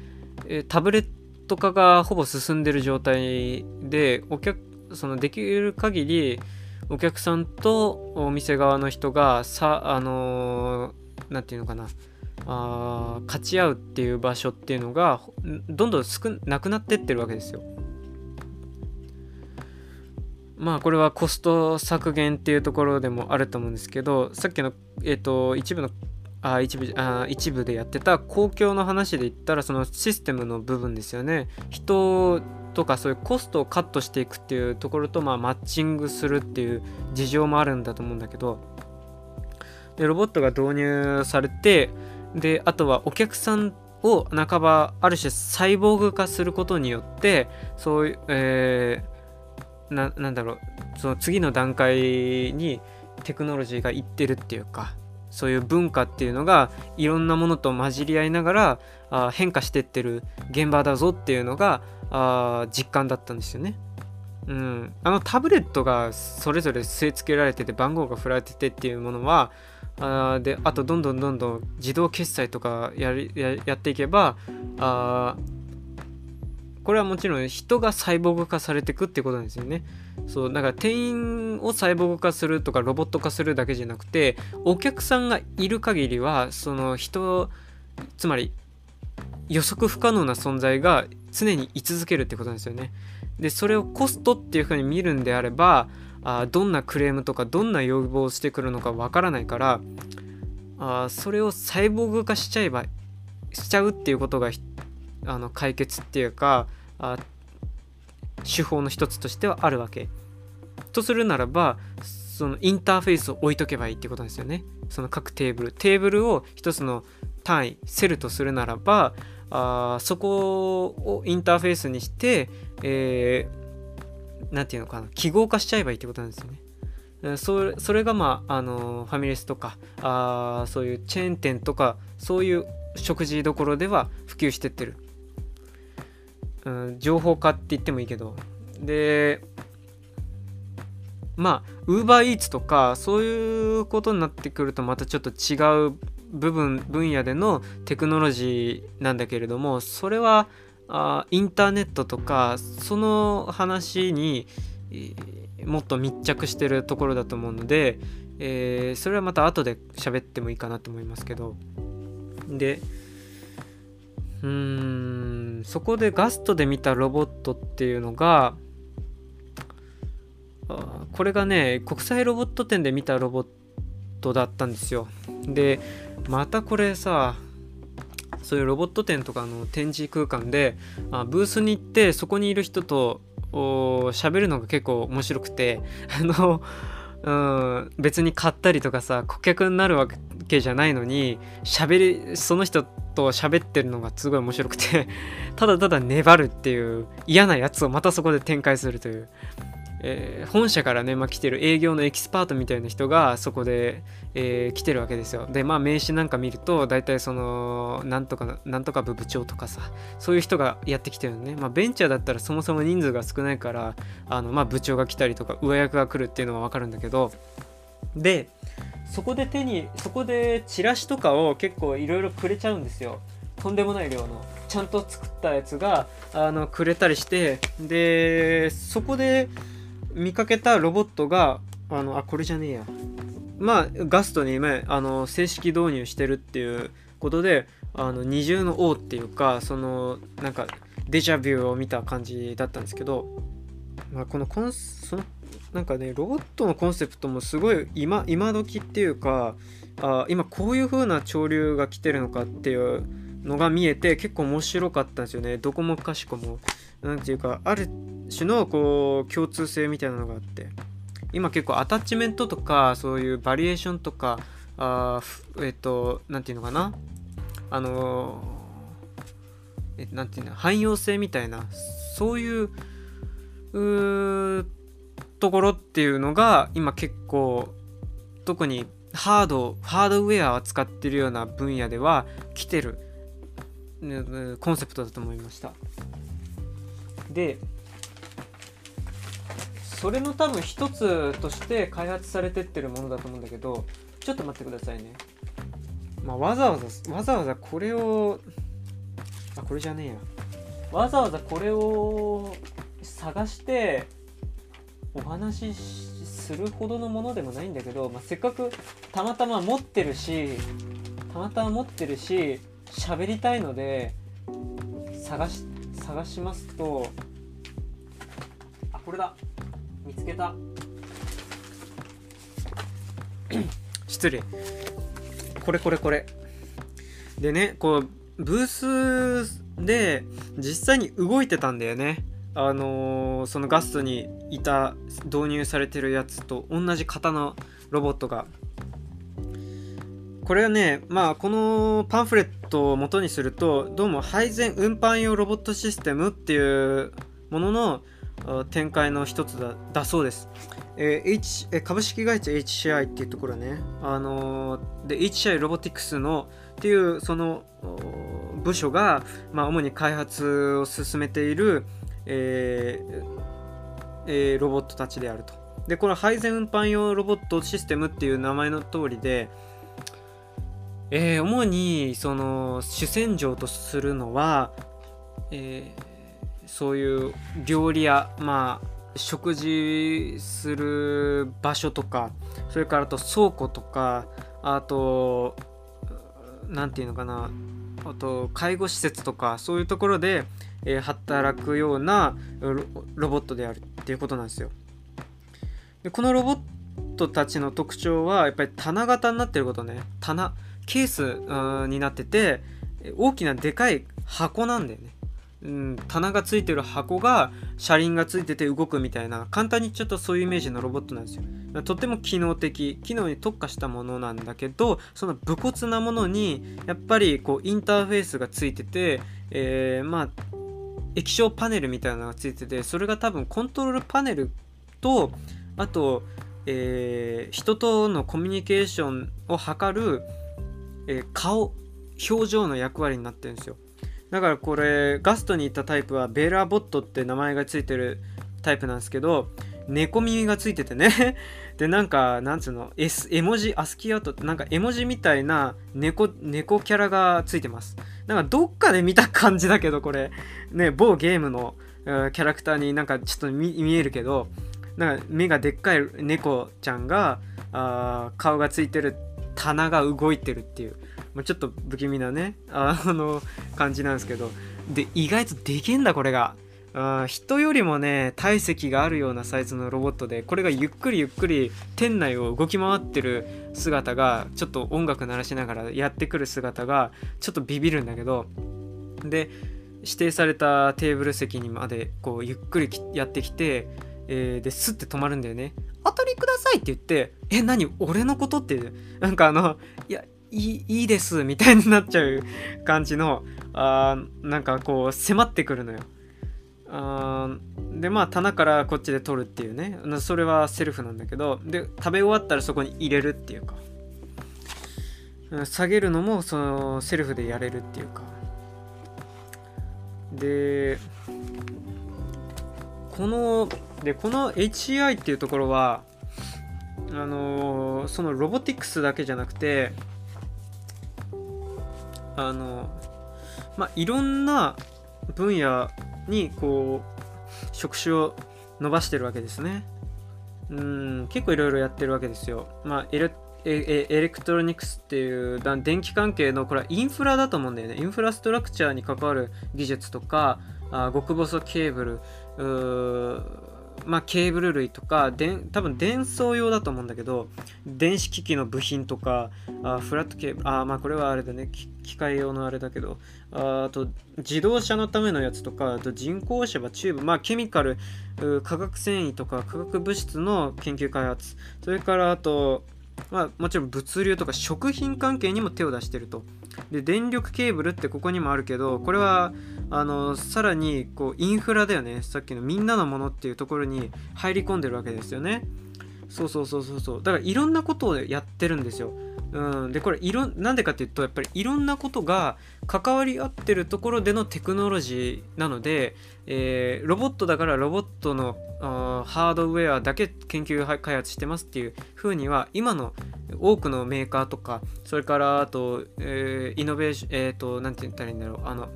Speaker 1: タブレット化がほぼ進んでる状態でお客そのできる限りお客さんとお店側の人がさあの何、て言うのかなあ勝ち合うっていう場所っていうのがどんどん少なくなってってるわけですよ。まあこれはコスト削減っていうところでもあると思うんですけどさっきの、えーと、一部のあ一部あ一部でやってた公共の話で言ったらそのシステムの部分ですよね人とかそういうコストをカットしていくっていうところと、まあ、マッチングするっていう事情もあるんだと思うんだけどでロボットが導入されてであとはお客さんを半ばある種サイボーグ化することによってそういう、えー、ななんだろうその次の段階にテクノロジーがいってるっていうかそういう文化っていうのがいろんなものと混じり合いながらあ変化してってる現場だぞっていうのがあ実感だったんですよね。うん、あのタブレットがそれぞれ据え付けられてて番号が振られててっていうものはあであとどんどんどんどん自動決済とかやりややっていけばあこれはもちろん人がサイボーグ化されていくってことなんですよね。そうだから店員をサイボーグ化するとかロボット化するだけじゃなくてお客さんがいる限りはその人つまり予測不可能な存在が常に居続けるってことですよね。でそれをコストっていうふうに見るんであればあどんなクレームとかどんな要望をしてくるのかわからないからあそれをサイボーグ化しちゃえばしちゃうっていうことがあの解決っていうかあ手法の一つとしてはあるわけ。とするならばそのインターフェースを置いとけばいいってことですよね。その各テーブル。テーブルを一つの単位セルとするならばあそこをインターフェースにして、えー、て言うのかな記号化しちゃえばいいってことなんですよね。それそれがまあ、あのファミレスとかあそういうチェーン店とかそういう食事どころでは普及してってる、うん、情報化って言ってもいいけどでまあウーバーイーツとかそういうことになってくるとまたちょっと違う部分分野でのテクノロジーなんだけれどもそれはあインターネットとかその話に、もっと密着してるところだと思うので、えー、それはまた後で喋ってもいいかなと思いますけど。でうーんそこでガストで見たロボットっていうのがこれがね国際ロボット展で見たロボットだったんですよ。でまたこれさそういうロボット展とかの展示空間であブースに行ってそこにいる人と喋るのが結構面白くて あのうん、別に買ったりとかさ顧客になるわけじゃないのに喋りその人と喋ってるのがすごい面白くて ただただ粘るっていう嫌なやつをまたそこで展開するという。えー、本社からね、まあ、来てる営業のエキスパートみたいな人がそこで、えー、来てるわけですよ。で、まあ名刺なんか見ると、大体その、なんとか、なんとか部部長とかさ、そういう人がやってきてるのね。まあベンチャーだったらそもそも人数が少ないから、あの、まあ部長が来たりとか、上役が来るっていうのはわかるんだけど、で、そこで手に、そこでチラシとかを結構いろいろくれちゃうんですよ。とんでもない量の。ちゃんと作ったやつが、あの、くれたりして、で、そこで、見かけたロボットがあのあこれじゃねえやまあガストに今あの正式導入してるっていうことであの二重の王っていうかそのなんかデジャビューを見た感じだったんですけど、まあ、このコンそのなんかねロボットのコンセプトもすごい今今時っていうかあ今こういう風な潮流が来てるのかっていうのが見えて結構面白かったんですよね。どこもかしこも。何ていうかある種のこう共通性みたいなのがあって。今結構アタッチメントとかそういうバリエーションとかあえっ、と何て言うのかな。あのえなんていうの汎用性みたいな。そういうところっていうのが今結構特にハードハードウェアを扱ってるような分野では来てる。コンセプトだと思いました。でそれの多分一つとして開発されてってるものだと思うんだけどちょっと待ってくださいね、まあ、わざわざわざわざこれをあこれじゃねえや。わざわざこれを探してお話しするほどのものでもないんだけど、まあ、せっかくたまたま持ってるしたまたま持ってるし喋りたいので探し探しますとあこれだ。見つけた。失礼。これこれこれ。でねこうブースで実際に動いてたんだよね。あのー、そのガストにいた導入されてるやつと同じ型のロボットが。これはねまあこのパンフレットを元にするとどうも配膳運搬用ロボットシステムっていうものの展開の一つだだそうです。えー H え株式会社 HCI っていうところね、あのーで HCI ロボティクスのっていうその部署が、まあ、主に開発を進めている、えーえー、ロボットたちであると。で、この配膳運搬用ロボットシステムっていう名前の通りで、えー、主にその主戦場とするのは、えー、そういう料理屋まあ食事する場所とかそれからあと倉庫とかあと何て言うのかなあと介護施設とかそういうところで、えー、働くようなロボットであるっていうことなんですよ。でこのロボットたちの特徴はやっぱり棚型になってることね棚ケースになってて大きなでかい箱なんだよね。うん、棚がついてる箱が車輪がついてて動くみたいな簡単にちょっとそういうイメージのロボットなんですよとっても機能的機能に特化したものなんだけどその武骨なものにやっぱりこうインターフェースがついてて、えー、まあ液晶パネルみたいなのがついててそれが多分コントロールパネルとあと、えー、人とのコミュニケーションを図る、えー、顔表情の役割になってるんですよ。だからこれガストに行ったタイプはベーラーボットって名前がついてるタイプなんですけど猫耳がついててね。でなんかなんつうの、S、絵文字アスキーアートってなんか絵文字みたいな猫猫キャラがついてます。なんかどっかで見た感じだけどこれ。ね某ゲームのキャラクターになんかちょっと見えるけどなんか目がでっかい猫ちゃんがあ顔がついてる棚が動いてるっていう。まあ、ちょっと不気味なねあの感じなんですけど。で意外とできんだこれが。あ人よりもね体積があるようなサイズのロボットでこれがゆっくりゆっくり店内を動き回ってる姿がちょっと音楽鳴らしながらやってくる姿がちょっとビビるんだけど。で指定されたテーブル席にまでこうゆっくりやってきて、えー、でスッて止まるんだよね「お取りください」って言って「え何？俺のこと?」って。なんかあのいやいいいいですみたいになっちゃう感じのあなんかこう迫ってくるのよ。あでまあ棚からこっちで取るっていうね。それはセルフなんだけどで食べ終わったらそこに入れるっていうか。下げるのもそのセルフでやれるっていうか。でこのでこの HCI っていうところはあのー、そのロボティクスだけじゃなくてあのまあいろんな分野にこう職種を伸ばしてるわけですね。うん結構いろいろやってるわけですよ。まあエレエレクトロニクスっていう電気関係のこれはインフラだと思うんだよね。インフラストラクチャーに関わる技術とかあ極細ケーブルまあ、ケーブル類とかで多分伝送用だと思うんだけど電子機器の部品とかあフラットケーブルあまあこれはあれだね機械用のあれだけどあと自動車のためのやつとかあと人工芝チューブまあケミカル化学繊維とか化学物質の研究開発それからあとまあ、もちろん物流とか食品関係にも手を出してると。で電力ケーブルってここにもあるけどこれはあのさらにこうインフラだよねさっきのみんなのものっていうところに入り込んでるわけですよね。そうそうそうそうそうだからいろんなことをやってるんですよ。うん、でこれいろなんでかっていうとやっぱりいろんなことが関わり合ってるところでのテクノロジーなので、えー、ロボットだからロボットのハードウェアだけ研究開発してますっていう風には今の多くのメーカーとかそれからあと、えー、イノベーションえっ、ー、と何て言ったらいいんだろうあの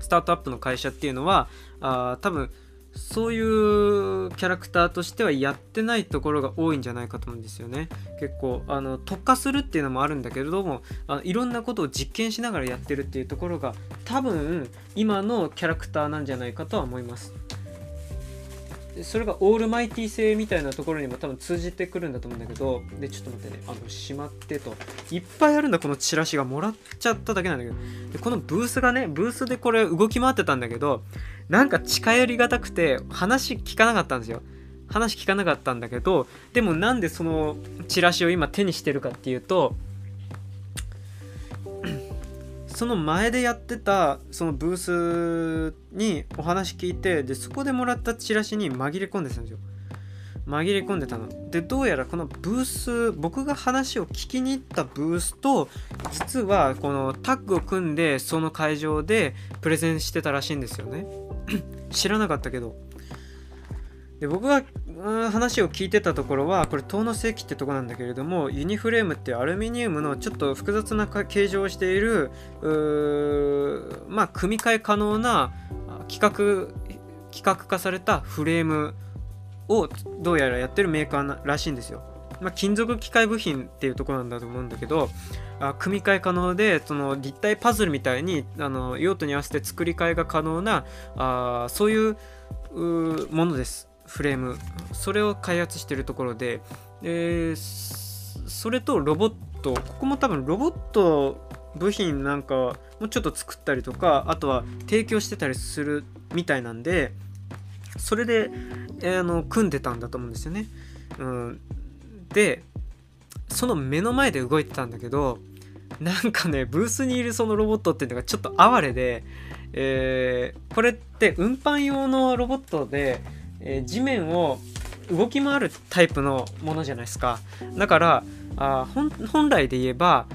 Speaker 1: スタートアップの会社っていうのはあ多分そういうキャラクターとしてはやってないところが多いんじゃないかと思うんですよね。結構あの特化するっていうのもあるんだけれどもあのいろんなことを実験しながらやってるっていうところが多分今のキャラクターなんじゃないかとは思います。それがオールマイティ性みたいなところにも多分通じてくるんだと思うんだけどでちょっと待ってね。あのしまってと。いっぱいあるんだ。このチラシがもらっちゃっただけなんだけど。でこのブースがねブースでこれ動き回ってたんだけどなんか近寄りがたくて話聞かなかったんですよ。話聞かなかったんだけどでもなんでそのチラシを今手にしてるかっていうとその前でやってたそのブースにお話聞いてでそこでもらったチラシに紛れ込んでたんですよ。紛れ込んでたの。でどうやらこのブース僕が話を聞きに行ったブースと実はこのタッグを組んでその会場でプレゼンしてたらしいんですよね。知らなかったけど。で僕が話を聞いてたところはこれ遠野世紀ってとこなんだけれどもユニフレームってアルミニウムのちょっと複雑な形状をしているまあ組み替え可能な規格規格化されたフレームをどうやらやってるメーカーらしいんですよ。まあ、金属機械部品っていうところなんだと思うんだけどあ組み替え可能でその立体パズルみたいにあの用途に合わせて作り替えが可能なあそういうものです。フレームそれを開発してるところで、えー、それとロボットここも多分ロボット部品なんかもうちょっと作ったりとかあとは提供してたりするみたいなんでそれで、えー、の組んでたんだと思うんですよね。うん、でその目の前で動いてたんだけどなんかねブースにいるそのロボットっていうのがちょっと哀れで、えー、これって運搬用のロボットでえー、地面を動き回るタイプのものじゃないですか。だからあ本来で言えば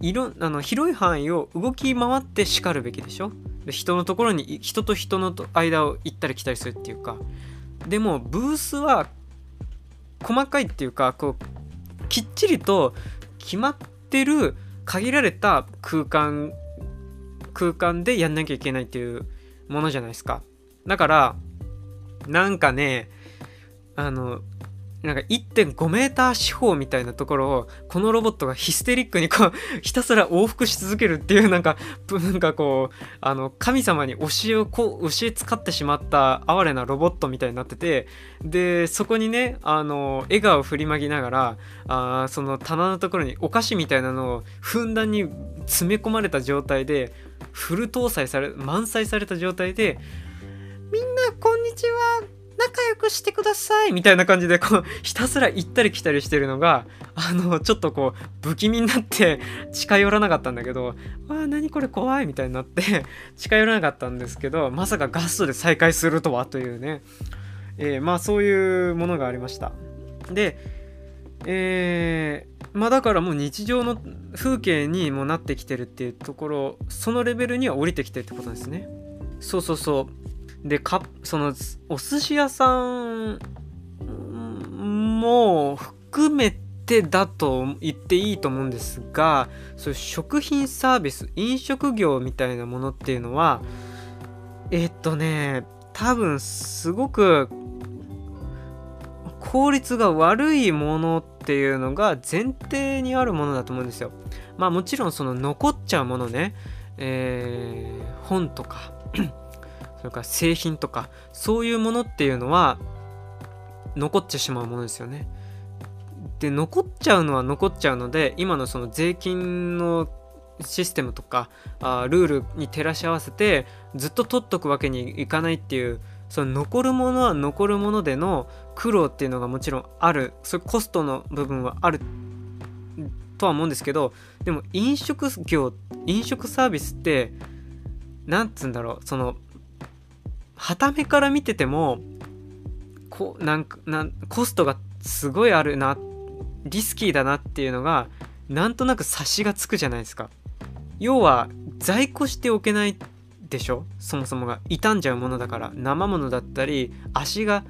Speaker 1: 色あの広い範囲を動き回って叱るべきでしょ？で人のところに人と人の間を行ったり来たりするっていうか。でもブースは細かいっていうかこうきっちりと決まってる限られた空間空間でやんなきゃいけないっていうものじゃないですか。だからなんかね、あの、なんか1.5メーター四方みたいなところをこのロボットがヒステリックにこう ひたすら往復し続けるっていうなんかなんかこうあの神様に教えをこう教え使ってしまった哀れなロボットみたいになっててでそこにねあの笑顔を振りまきながらあその棚のところにお菓子みたいなのをふんだんに詰め込まれた状態でフル搭載され満載された状態でみんなこんにちは。仲良くしてください。みたいな感じでこうひたすら行ったり来たりしてるのがあのちょっとこう不気味になって近寄らなかったんだけどわあ何これ怖い。みたいになって近寄らなかったんですけどまさかガストで再会するとはというね、えー、まあそういうものがありました。でえー、まあだからもう日常の風景にもなってきてるっていうところそのレベルには降りてきてるってことですね。そうそうそう。でかそのお寿司屋さんも含めてだと言っていいと思うんですがそういう食品サービス飲食業みたいなものっていうのはえっとね多分すごく効率が悪いものっていうのが前提にあるものだと思うんですよ。まあもちろんその残っちゃうものね、えー、本とかそれから製品とかそういうものっていうのは残ってしまうものですよね。で残っちゃうのは残っちゃうので今のその税金のシステムとかあルールに照らし合わせてずっと取っとくわけにいかないっていうその残るものは残るものでの苦労っていうのがもちろんあるそういうコストの部分はあるとは思うんですけどでも飲食業飲食サービスって何つうんだろうその傍目から見ててもこなんかなんコストがすごいあるなリスキーだなっていうのがなんとなく察しがつくじゃないですか。要は在庫しておけないでしょそもそもが。傷んじゃうものだから。生ものだったり足が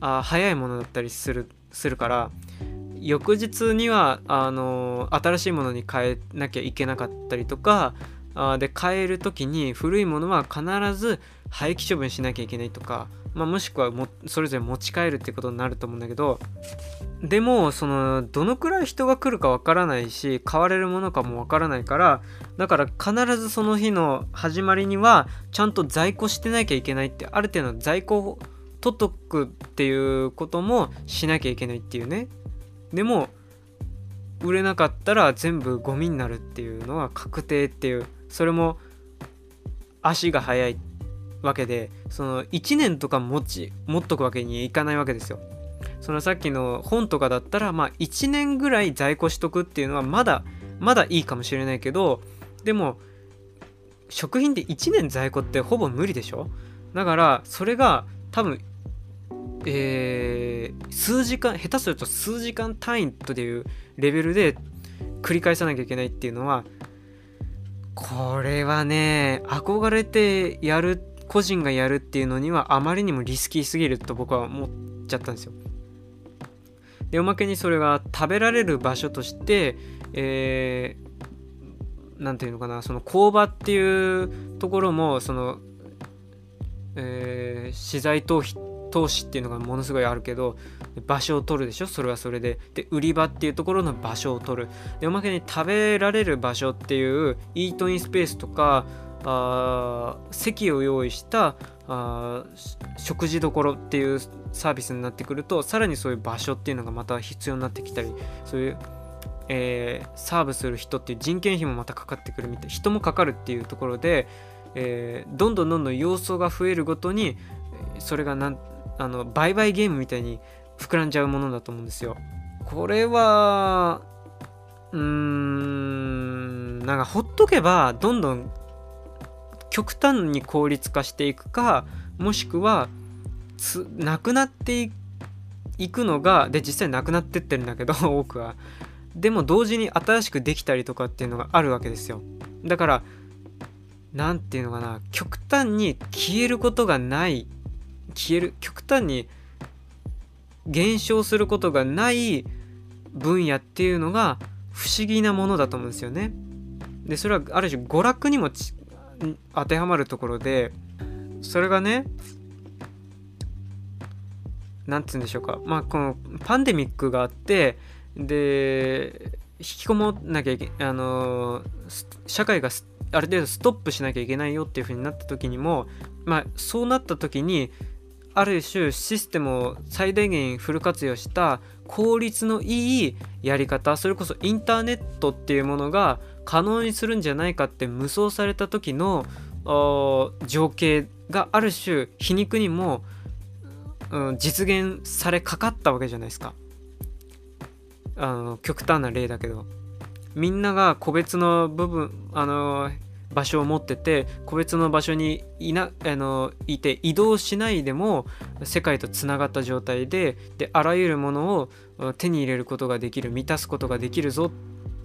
Speaker 1: あ速いものだったりするするから翌日にはあのー、新しいものに変えなきゃいけなかったりとかあで変える時に古いものは必ず廃棄処分しなきゃいけないとか、まあ、もしくはもそれぞれ持ち帰るってことになると思うんだけどでもそのどのくらい人が来るかわからないし買われるものかもわからないからだから必ずその日の始まりにはちゃんと在庫してなきゃいけないってある程度在庫を取っとくっていうこともしなきゃいけないっていうね。でも売れなかったら全部ゴミになるっていうのは確定っていうそれも足が速いわけでその1年とか持ち持っとくわけにいかないわけですよ。そのさっきの本とかだったらまあ1年ぐらい在庫しとくっていうのはまだまだいいかもしれないけどでも食品で1年在庫ってほぼ無理でしょ？だからそれが多分えー、数時間下手すると数時間単位というレベルで繰り返さなきゃいけないっていうのはこれはね憧れてやる個人がやるっていうのにはあまりにもリスキーすぎると僕は思っちゃったんですよ。でおまけにそれが食べられる場所としてえー、ていうのかなその工場っていうところもその、えー、資材投費投資っていうのがものすごいあるけど場所を取るでしょ？それはそれで。で売り場っていうところの場所を取る。でおまけに食べられる場所っていうイートインスペースとかあ席を用意したあ食事どころっていうサービスになってくるとさらにそういう場所っていうのがまた必要になってきたりそういう、えー、サーブする人っていう人件費もまたかかってくるみたい人もかかるっていうところで、えー、どんどんどんどん要素が増えるごとにそれがなんあの売買ゲームみたいに膨らんじゃうものだと思うんですよ。これはうーんなんかほっとけばどんどん極端に効率化していくかもしくはつなくなっていくのがで実際なくなってってるんだけど 多くはでも同時に新しくできたりとかっていうのがあるわけですよだから何て言うのかな極端に消えることがない消える極端に減少することがない分野っていうのが不思議なものだと思うんですよね。でそれはある種娯楽にも当てはまるところでそれがね何て言うんでしょうかまあこのパンデミックがあってで引きこもんなきゃいけあの社会がある程度ストップしなきゃいけないよっていう風になった時にもまあそうなった時にある種システムを最大限フル活用した効率のいいやり方それこそインターネットっていうものが可能にするんじゃないかって無双された時の情景がある種皮肉にも、うん、実現されかかったわけじゃないですか。あの極端な例だけど。みんなが個別の部分あの場所を持ってて個別の場所にいなあのいて移動しないでも世界とつながった状態でであらゆるものを手に入れることができる満たすことができるぞ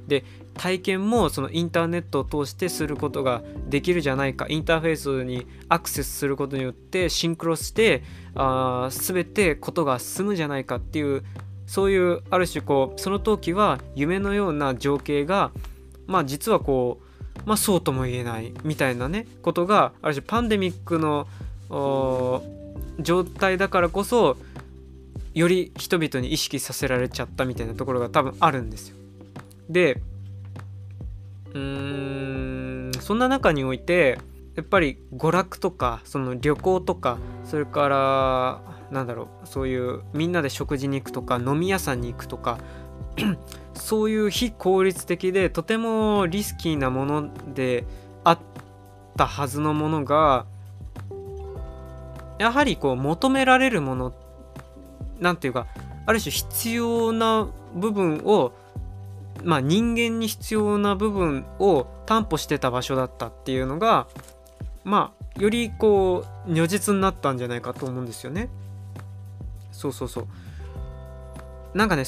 Speaker 1: で体験もそのインターネットを通してすることができるじゃないか。インターフェースにアクセスすることによってシンクロしてあ全てことが進むじゃないかっていうそういうある種こうその時は夢のような情景がまあ実はこうまあそうとも言えないみたいなねことがある種パンデミックの状態だからこそより人々に意識させられちゃったみたいなところが多分あるんですよ。でうーんそんな中においてやっぱり娯楽とかその旅行とかそれからなんだろうそういうみんなで食事に行くとか飲み屋さんに行くとかそういう非効率的でとてもリスキーなものであったはずのものがやはりこう求められるものなんていうかある種必要な部分をまあ人間に必要な部分を担保してた場所だったっていうのがまあよりこう如実になったんじゃないかと思うんですよね。そうそうそう。なんかね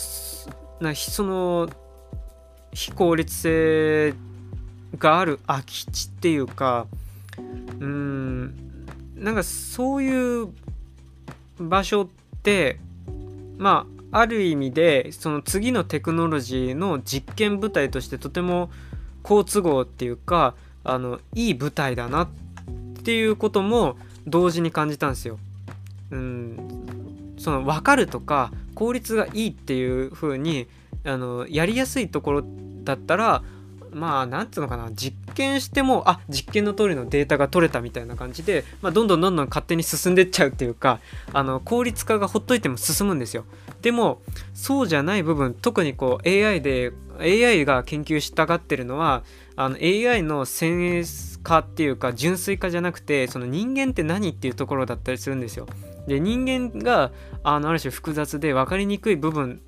Speaker 1: なその非効率性がある空き地っていうかうんなんかそういう場所ってまあある意味でその次のテクノロジーの実験舞台としてとても好都合っていうかあのいい舞台だなっていうことも同時に感じたんですよ。うんその分かるとか効率がいいっていう風にあのやりやすいところだったらまあなんていうのかな実験してもあ実験の通りのデータが取れたみたいな感じで、まあ、どんどんどんどん勝手に進んでっちゃうっていうかあの効率化がほっといても進むんですよ。でもそうじゃない部分特にこう AI で AI が研究したがってるのはあの AI の先鋭化っていうか純粋化じゃなくてその人間って何っていうところだったりするんですよ。で人間があのある種複雑で分かりにくい部分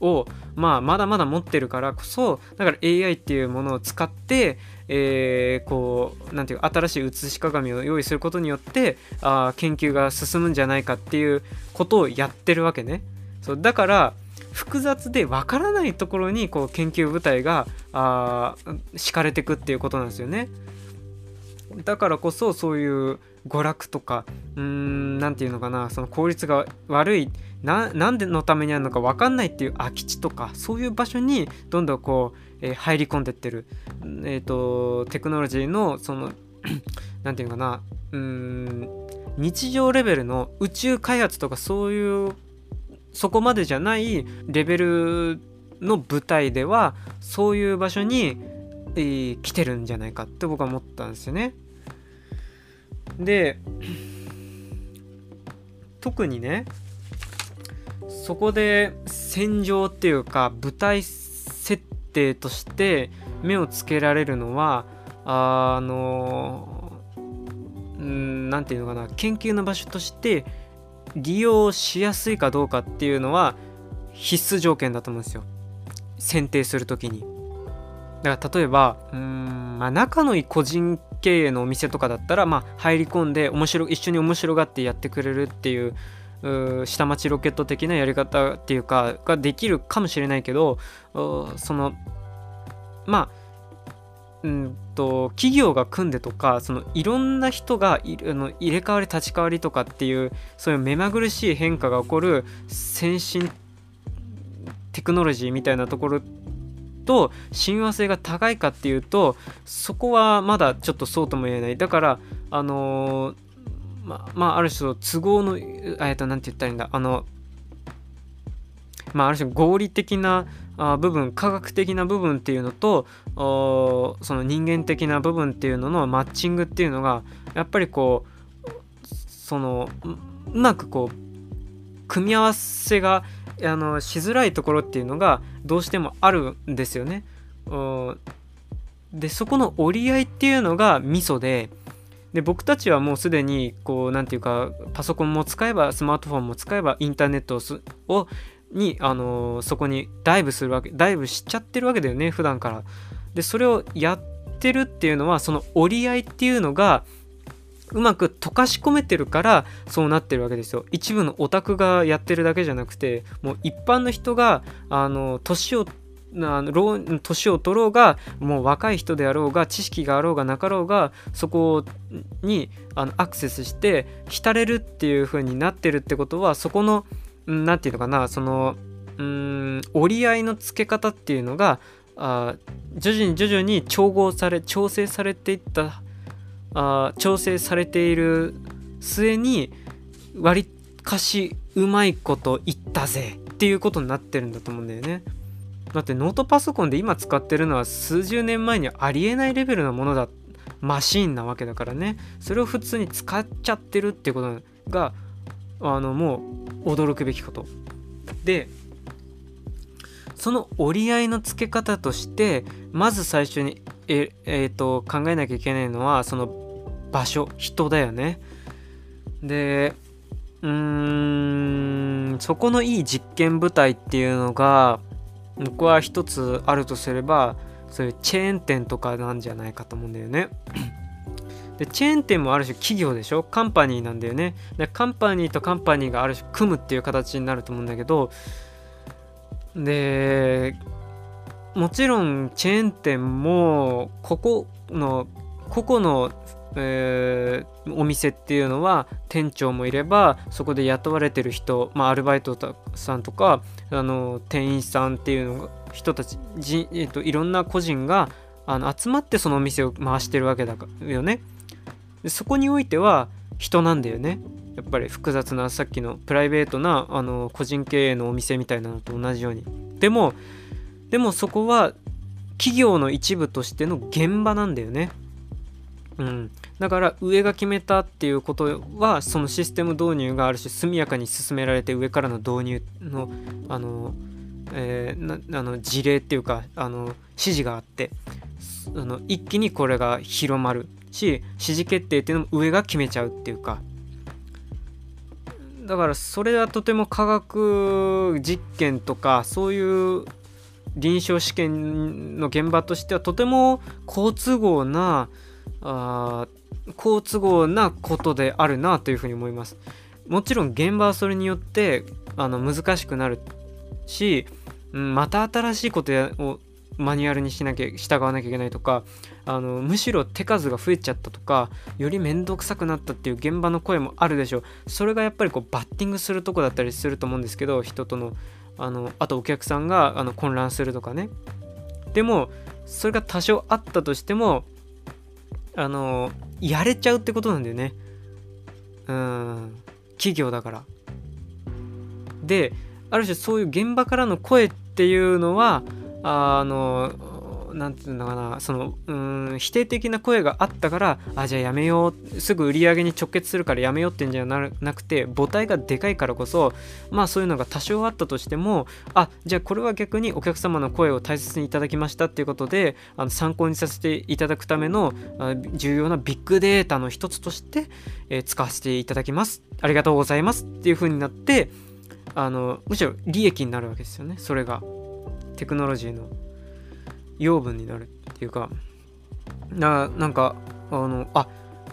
Speaker 1: を、まあ、まだまだ持ってるからこそだから AI っていうものを使って、えー、こうなんていう新しい写し鏡を用意することによってあ研究が進むんじゃないかっていうことをやってるわけね。そうだから複雑でわからないところにこう研究部隊があ敷かれてくっていうことなんですよね。だからこそそういう娯楽とかうーん何て言うのかなその効率が悪いななんでのためにあるのか分かんないっていう空き地とかそういう場所にどんどんこう、えー、入り込んでってる、えーと、テクノロジーのその 何て言うのかなうん日常レベルの宇宙開発とかそういうそこまでじゃないレベルの舞台ではそういう場所に、えー、来てるんじゃないかって僕は思ったんですよね。で特にねそこで戦場っていうか舞台設定として目をつけられるのはあの何て言うのかな研究の場所として利用しやすいかどうかっていうのは必須条件だと思うんですよ。選定する時に。だから例えばうん、まあ、仲のいい個人経営のお店とかだったら、まあ、入り込んで面白一緒に面白がってやってくれるっていう下町ロケット的なやり方っていうかができるかもしれないけどそのまあうんと企業が組んでとかそのいろんな人がいあの入れ替わり立ち替わりとかっていうそういう目まぐるしい変化が起こる先進テクノロジーみたいなところと親和性が高いかっていうとそこはまだちょっとそうとも言えない。だからあのー、ままあある種都合のえっと何て言ったらいいんだ。あのまあある種合理的な部分科学的な部分っていうのとその人間的な部分っていうののマッチングっていうのがやっぱりこうそのうまくこう組み合わせがあのしづらいところっていうのがどうしてもあるんですよね。でそこの折り合いっていうのがミソでで僕たちはもうすでにこう何て言うかパソコンも使えばスマートフォンも使えばインターネットをに、あのー、そこにダイブするわけダイブしちゃってるわけだよね普段から。でそれをやってるっていうのはその折り合いっていうのがうまく溶かし込めてるからそうなってるわけですよ。一部のオタクがやってるだけじゃなくてもう一般の人があの年を年を取ろうがもう若い人であろうが知識があろうがなかろうがそこにあのアクセスして浸れるっていう風になってるってことはそこの何て言うのかなそのうん折り合いのつけ方っていうのがあ徐々に徐々に調合され調整されていったあ調整されている末に割かしうまいこと言ったぜっていうことになってるんだと思うんだよね。だってノートパソコンで今使ってるのは数十年前にありえないレベルのものだマシーンなわけだからねそれを普通に使っちゃってるっていうことがあのもう驚くべきことでその折り合いのつけ方としてまず最初にえ、えーと、考えなきゃいけないのはその場所人だよね。でうーんそこのいい実験部隊っていうのが僕は一つあるとすればそういうチェーン店とかなんじゃないかと思うんだよね。でチェーン店もある種企業でしょ？カンパニーなんだよね。でカンパニーとカンパニーがある種組むっていう形になると思うんだけどでもちろんチェーン店もここの個々の、えー、お店っていうのは店長もいればそこで雇われてる人、まあ、アルバイトさんとかあの店員さんっていうのが人たちじ、えーと、いろんな個人があの集まってそのお店を回してるわけだよね。でそこにおいては人なんだよねやっぱり複雑なさっきのプライベートなあの個人経営のお店みたいなのと同じようにでもでもそこは企業の一部としての現場なんだよね。うん、だから上が決めたっていうことはそのシステム導入がある種速やかに進められて上からの導入のあの、えー、あの事例っていうかあの指示があってあの一気にこれが広まるし指示決定っていうのも上が決めちゃうっていうかだからそれはとても科学実験とかそういう臨床試験の現場としてはとても好都合なあ好都合なことであるなというふうに思います。もちろん現場はそれによってあの難しくなるし、また新しいことをマニュアルにしなきゃ従わなきゃいけないとかあのむしろ手数が増えちゃったとかより面倒くさくなったっていう現場の声もあるでしょうそれがやっぱりこうバッティングするとこだったりすると思うんですけど人とのあのあとお客さんがあの混乱するとかね。でもそれが多少あったとしてもあのやれちゃうってことなんだよね。うん。企業だから。である種そういう現場からの声っていうのはあの何て言うのかなそのうん否定的な声があったからあじゃあやめようすぐ売り上げに直結するからやめようってんじゃなくて母体がでかいからこそまあそういうのが多少あったとしてもあじゃあこれは逆にお客様の声を大切にいただきましたっていうことであの参考にさせていただくための重要なビッグデータの一つとして、えー、使わせていただきますありがとうございますっていう風になってあのむしろ利益になるわけですよねそれが。テクノロジーの養分になるっていうかななんかあのあ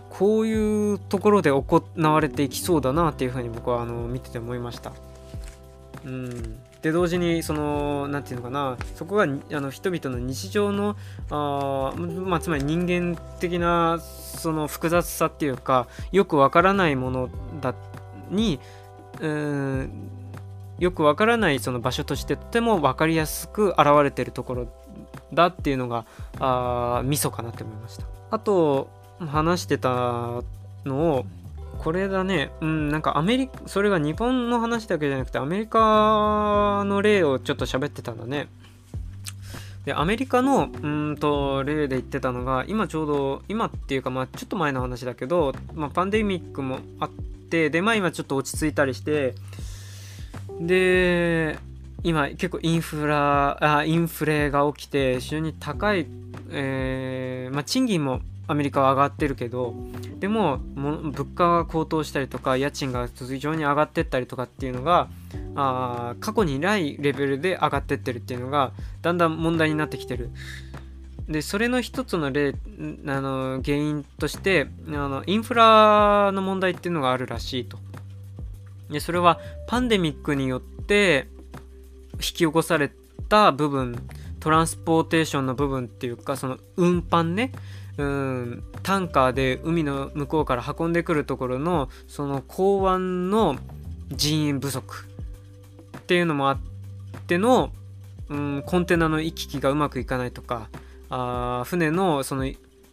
Speaker 1: こういうところで行われていきそうだなっていうふうに僕はあの見てて思いました。うん、で同時にその何て言うのかなそこがあの人々の日常のあ、まあ、つまり人間的なその複雑さっていうかよくわからないものだにうんよくわからないその場所としてとても分かりやすく現れてるところだっていうのがあミソかなって思いました。あと話してたのをこれだねうんなんかアメリカそれが日本の話だけじゃなくてアメリカの例をちょっと喋ってたんだね。でアメリカのうんと例で言ってたのが今ちょうど今っていうかまあちょっと前の話だけど、まあ、パンデミックもあってでまあ今ちょっと落ち着いたりしてで今結構インフラあインフレが起きて非常に高い、えー、まあ、賃金もアメリカは上がってるけどでも物価が高騰したりとか家賃が非常に上がってったりとかっていうのがあ過去にないレベルで上がってってるっていうのがだんだん問題になってきてる。でそれの一つの例あの原因としてあのインフラの問題っていうのがあるらしいと。でそれはパンデミックによって引き起こされた部分トランスポーテーションの部分っていうかその運搬ね。うん。タンカーで海の向こうから運んでくるところのその港湾の人員不足っていうのもあっての、うん、コンテナの行き来がうまくいかないとかあ船のその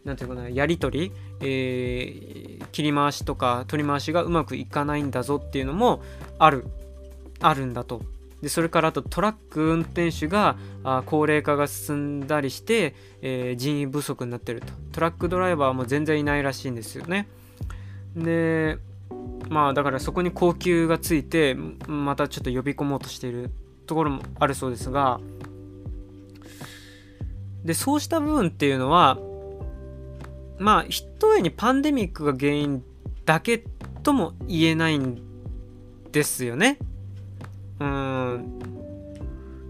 Speaker 1: 何て言うかなやり取り、えー、切り回しとか取り回しがうまくいかないんだぞっていうのもあるあるんだと。でそれからあとトラック運転手があ高齢化が進んだりして、えー、人員不足になってると。トラックドライバーも全然いないらしいんですよね。でまあだからそこに高級がついてまたちょっと呼び込もうとしているところもあるそうですが。でそうした部分っていうのはまあひとえにパンデミックが原因だけとも言えないんですよね。うん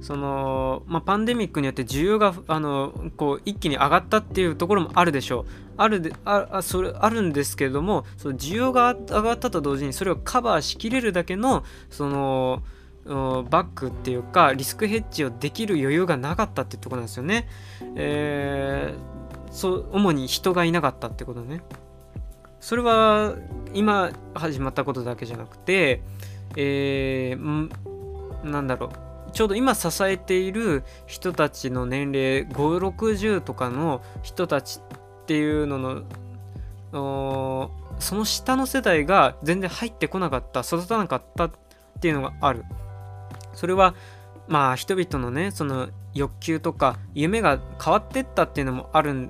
Speaker 1: そのまあ、パンデミックによって需要があのこう一気に上がったっていうところもあるでしょう。あるでああそれあるんですけれどもその需要が上がったと同時にそれをカバーしきれるだけのそのバックっていうかリスクヘッジをできる余裕がなかったっていうとこなんですよね。えーそ主に人がいなかったってことねそれは今始まったことだけじゃなくてえー、なんだろう。ちょうど今支えている人たちの年齢560とかの人たちっていうののその下の世代が全然入ってこなかった育たなかったっていうのがある。それはまあ人々のねその欲求とか夢が変わってったっていうのもある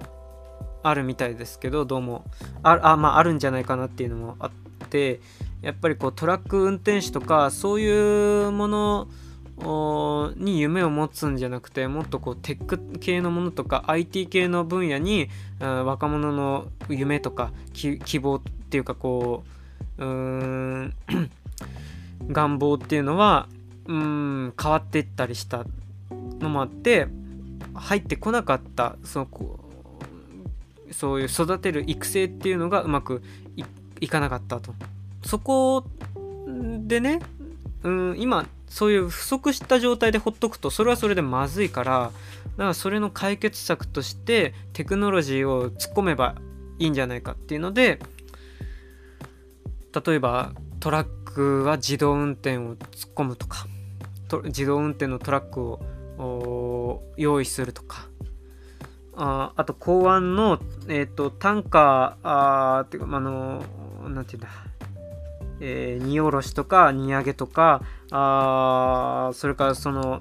Speaker 1: あるみたいですけどどうも。ああ,、まあ、あるんじゃないかなっていうのもあってやっぱりこうトラック運転手とかそういうものに夢を持つんじゃなくてもっとこうテック系のものとか IT 系の分野に若者の夢とか希望っていうかこうう 願望っていうのはうん変わっていったりしたのもあって入ってこなかったそのそういう育てる育成っていうのがうまくいかなかったと。そこでねうん今そういう不足した状態でほっとくとそれはそれでまずいからだからそれの解決策としてテクノロジーを突っ込めばいいんじゃないかっていうので例えばトラックは自動運転を突っ込むとかと自動運転のトラックを用意するとかああと港湾の、えーと、タンカーあっていうかあのなんていうんだ。えー、荷下ろしとか荷上げとかあそれからその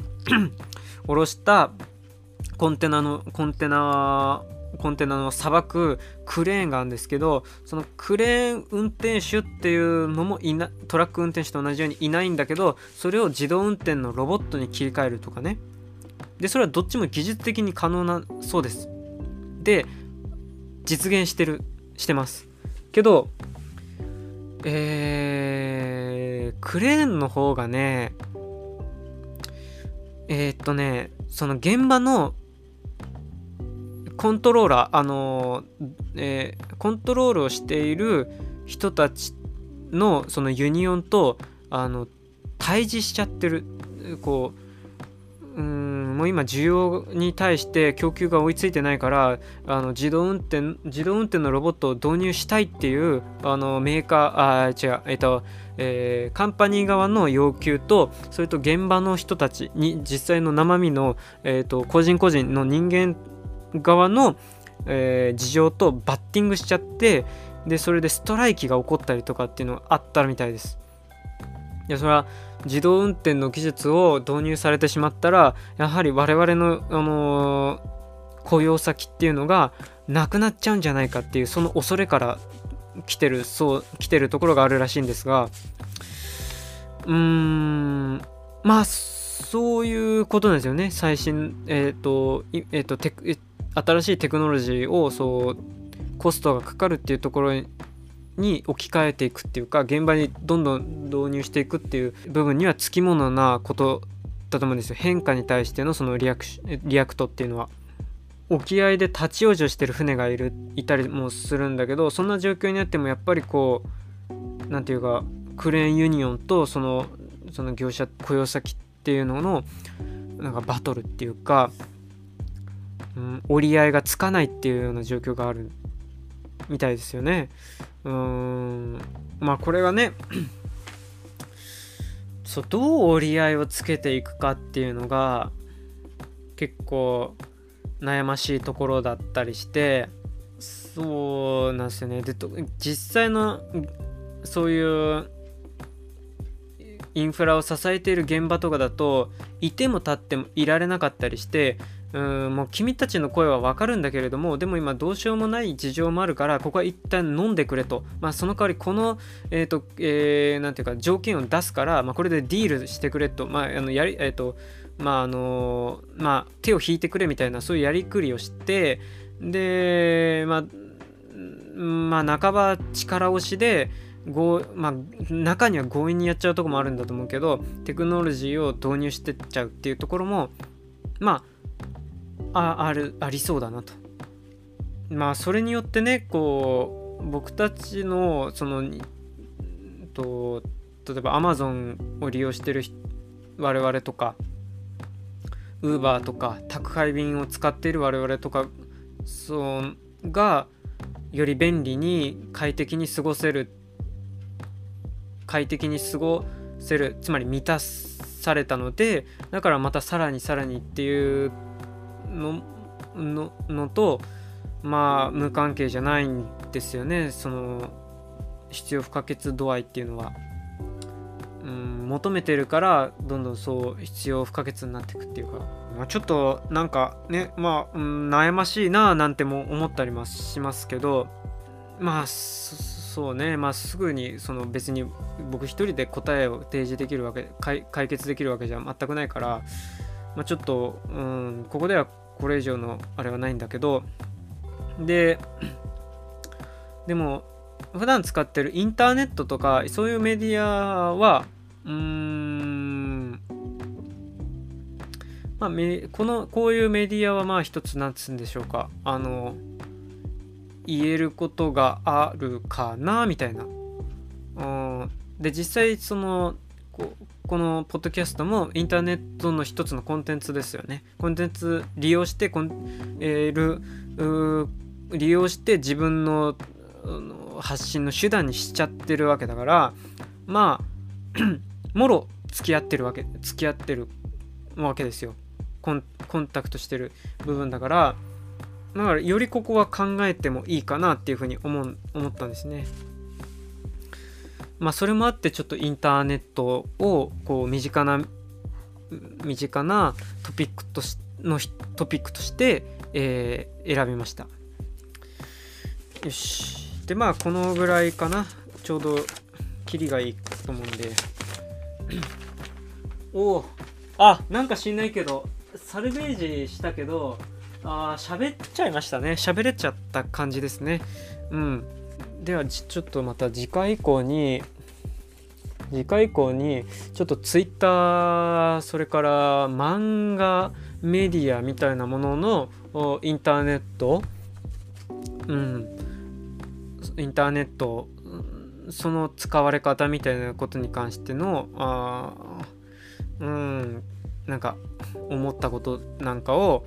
Speaker 1: 下ろしたコンテナのコンテナコンテナのさばくクレーンがあるんですけどそのクレーン運転手っていうのもいなトラック運転手と同じようにいないんだけどそれを自動運転のロボットに切り替えるとかね。でそれはどっちも技術的に可能なそうです。で実現してるしてます。けどえー、クレーンの方がねえー、っとねその現場のコントローラーあのえー、コントロールをしている人たちのそのユニオンとあの対峙しちゃってるこううんもう今需要に対して供給が追いついてないからあの自動運転自動運転のロボットを導入したいっていうあのメーカーあ違うえっとえー、カンパニー側の要求とそれと現場の人たちに実際の生身の、えーと個人個人の人間側の、えー、事情とバッティングしちゃってでそれでストライキが起こったりとかっていうのがあったみたいです。いやそれは自動運転の技術を導入されてしまったらやはり我々の、あのー、雇用先っていうのがなくなっちゃうんじゃないかっていうその恐れから来てるそう来てるところがあるらしいんですがうーんまあそういうことなんですよね。最新えっ、ー、とえっ、ー、とテ新しいテクノロジーをそうコストがかかるっていうところに置き換えていくっていうか現場にどんどん導入していくっていう部分にはつきものなことだと思うんですよ変化に対してのそのリアクリアクトっていうのは。沖合で立ち往生してる船がいるいたりもするんだけどそんな状況になってもやっぱりこう何て言うかクレーンユニオンとそのその業者雇用先っていうののなんかバトルっていうかうん、折り合いがつかないっていうような状況があるみたいですよね。うーんまあこれがね そうどう折り合いをつけていくかっていうのが結構悩ましいところだったりしてそうなんですよねで実際のそういうインフラを支えている現場とかだといても立ってもいられなかったりしてうんもう君たちの声はわかるんだけれどもでも今どうしようもない事情もあるからここは一旦飲んでくれと、まあ、その代わりこの、えーとえー、ていうか条件を出すから、まあ、これでディールしてくれと、まああのやりえとまああのまあ、手を引いてくれみたいなそういうやりくりをしてで、まあ、まあ、半ば力押しでごまあ、中には強引にやっちゃうとこもあるんだと思うけどテクノロジーを導入してっちゃうっていうところもまあああるありそうだなと。まあそれによってねこう僕たちのそのと例えば Amazon を利用してる我々とか Uber とか宅配便を使っている我々とかそうがより便利に快適に過ごせる快適に過ごせるつまり満たされたのでだからまたさらにさらにっていうのののとまあ無関係じゃないんですよね。その必要不可欠度合いっていうのは。うんん求めてるからどんどんそう必要不可欠になっていくっていうか、まあ、ちょっとなんかねまあ、うん、悩ましいななんても思ったりもしますけどまあそうね。まあすぐにその別に僕一人で答えを提示できるわけ解決できるわけじゃ全くないから、まあ、ちょっと、うん、ここではこれ以上のあれはないんだけどででも普段使ってるインターネットとかそういうメディアはうーんまあこのこういうメディアはまあ一つなんつうんでしょうかあの言えることがあるかなみたいな。うん、で実際そのここのポッドキャストもインターネットの一つのコンテンツですよね。コンテンツ利用してコン、えー、利用して自分の発信の手段にしちゃってるわけだからまあ もろ付き合ってるわけ付き合ってるわけですよコンタクトしてる部分だからだからよりここは考えてもいいかなっていうふうに思思ったんですね。まあそれもあってちょっとインターネットをこう身近な身近なトピックとしのトピックとして、えー、選びました。よし。でまあこのぐらいかな。ちょうどキリがいいと思うんで。おおあなんか知んないけどサルベージしたけどあ喋っちゃいましたね喋れちゃった感じですねうんではちょっとまた次回以降に次回以降にちょっとツイッターそれから漫画メディアみたいなもののインターネットうんインターネットその使われ方みたいなことに関してのあうんなんか思ったことなんかを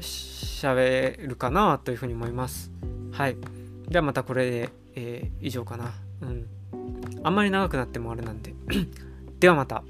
Speaker 1: 喋るかなというふうに思います。はい。ではまたこれで、えー、以上かな。うん。あんまり長くなってもあれなんで。ではまた。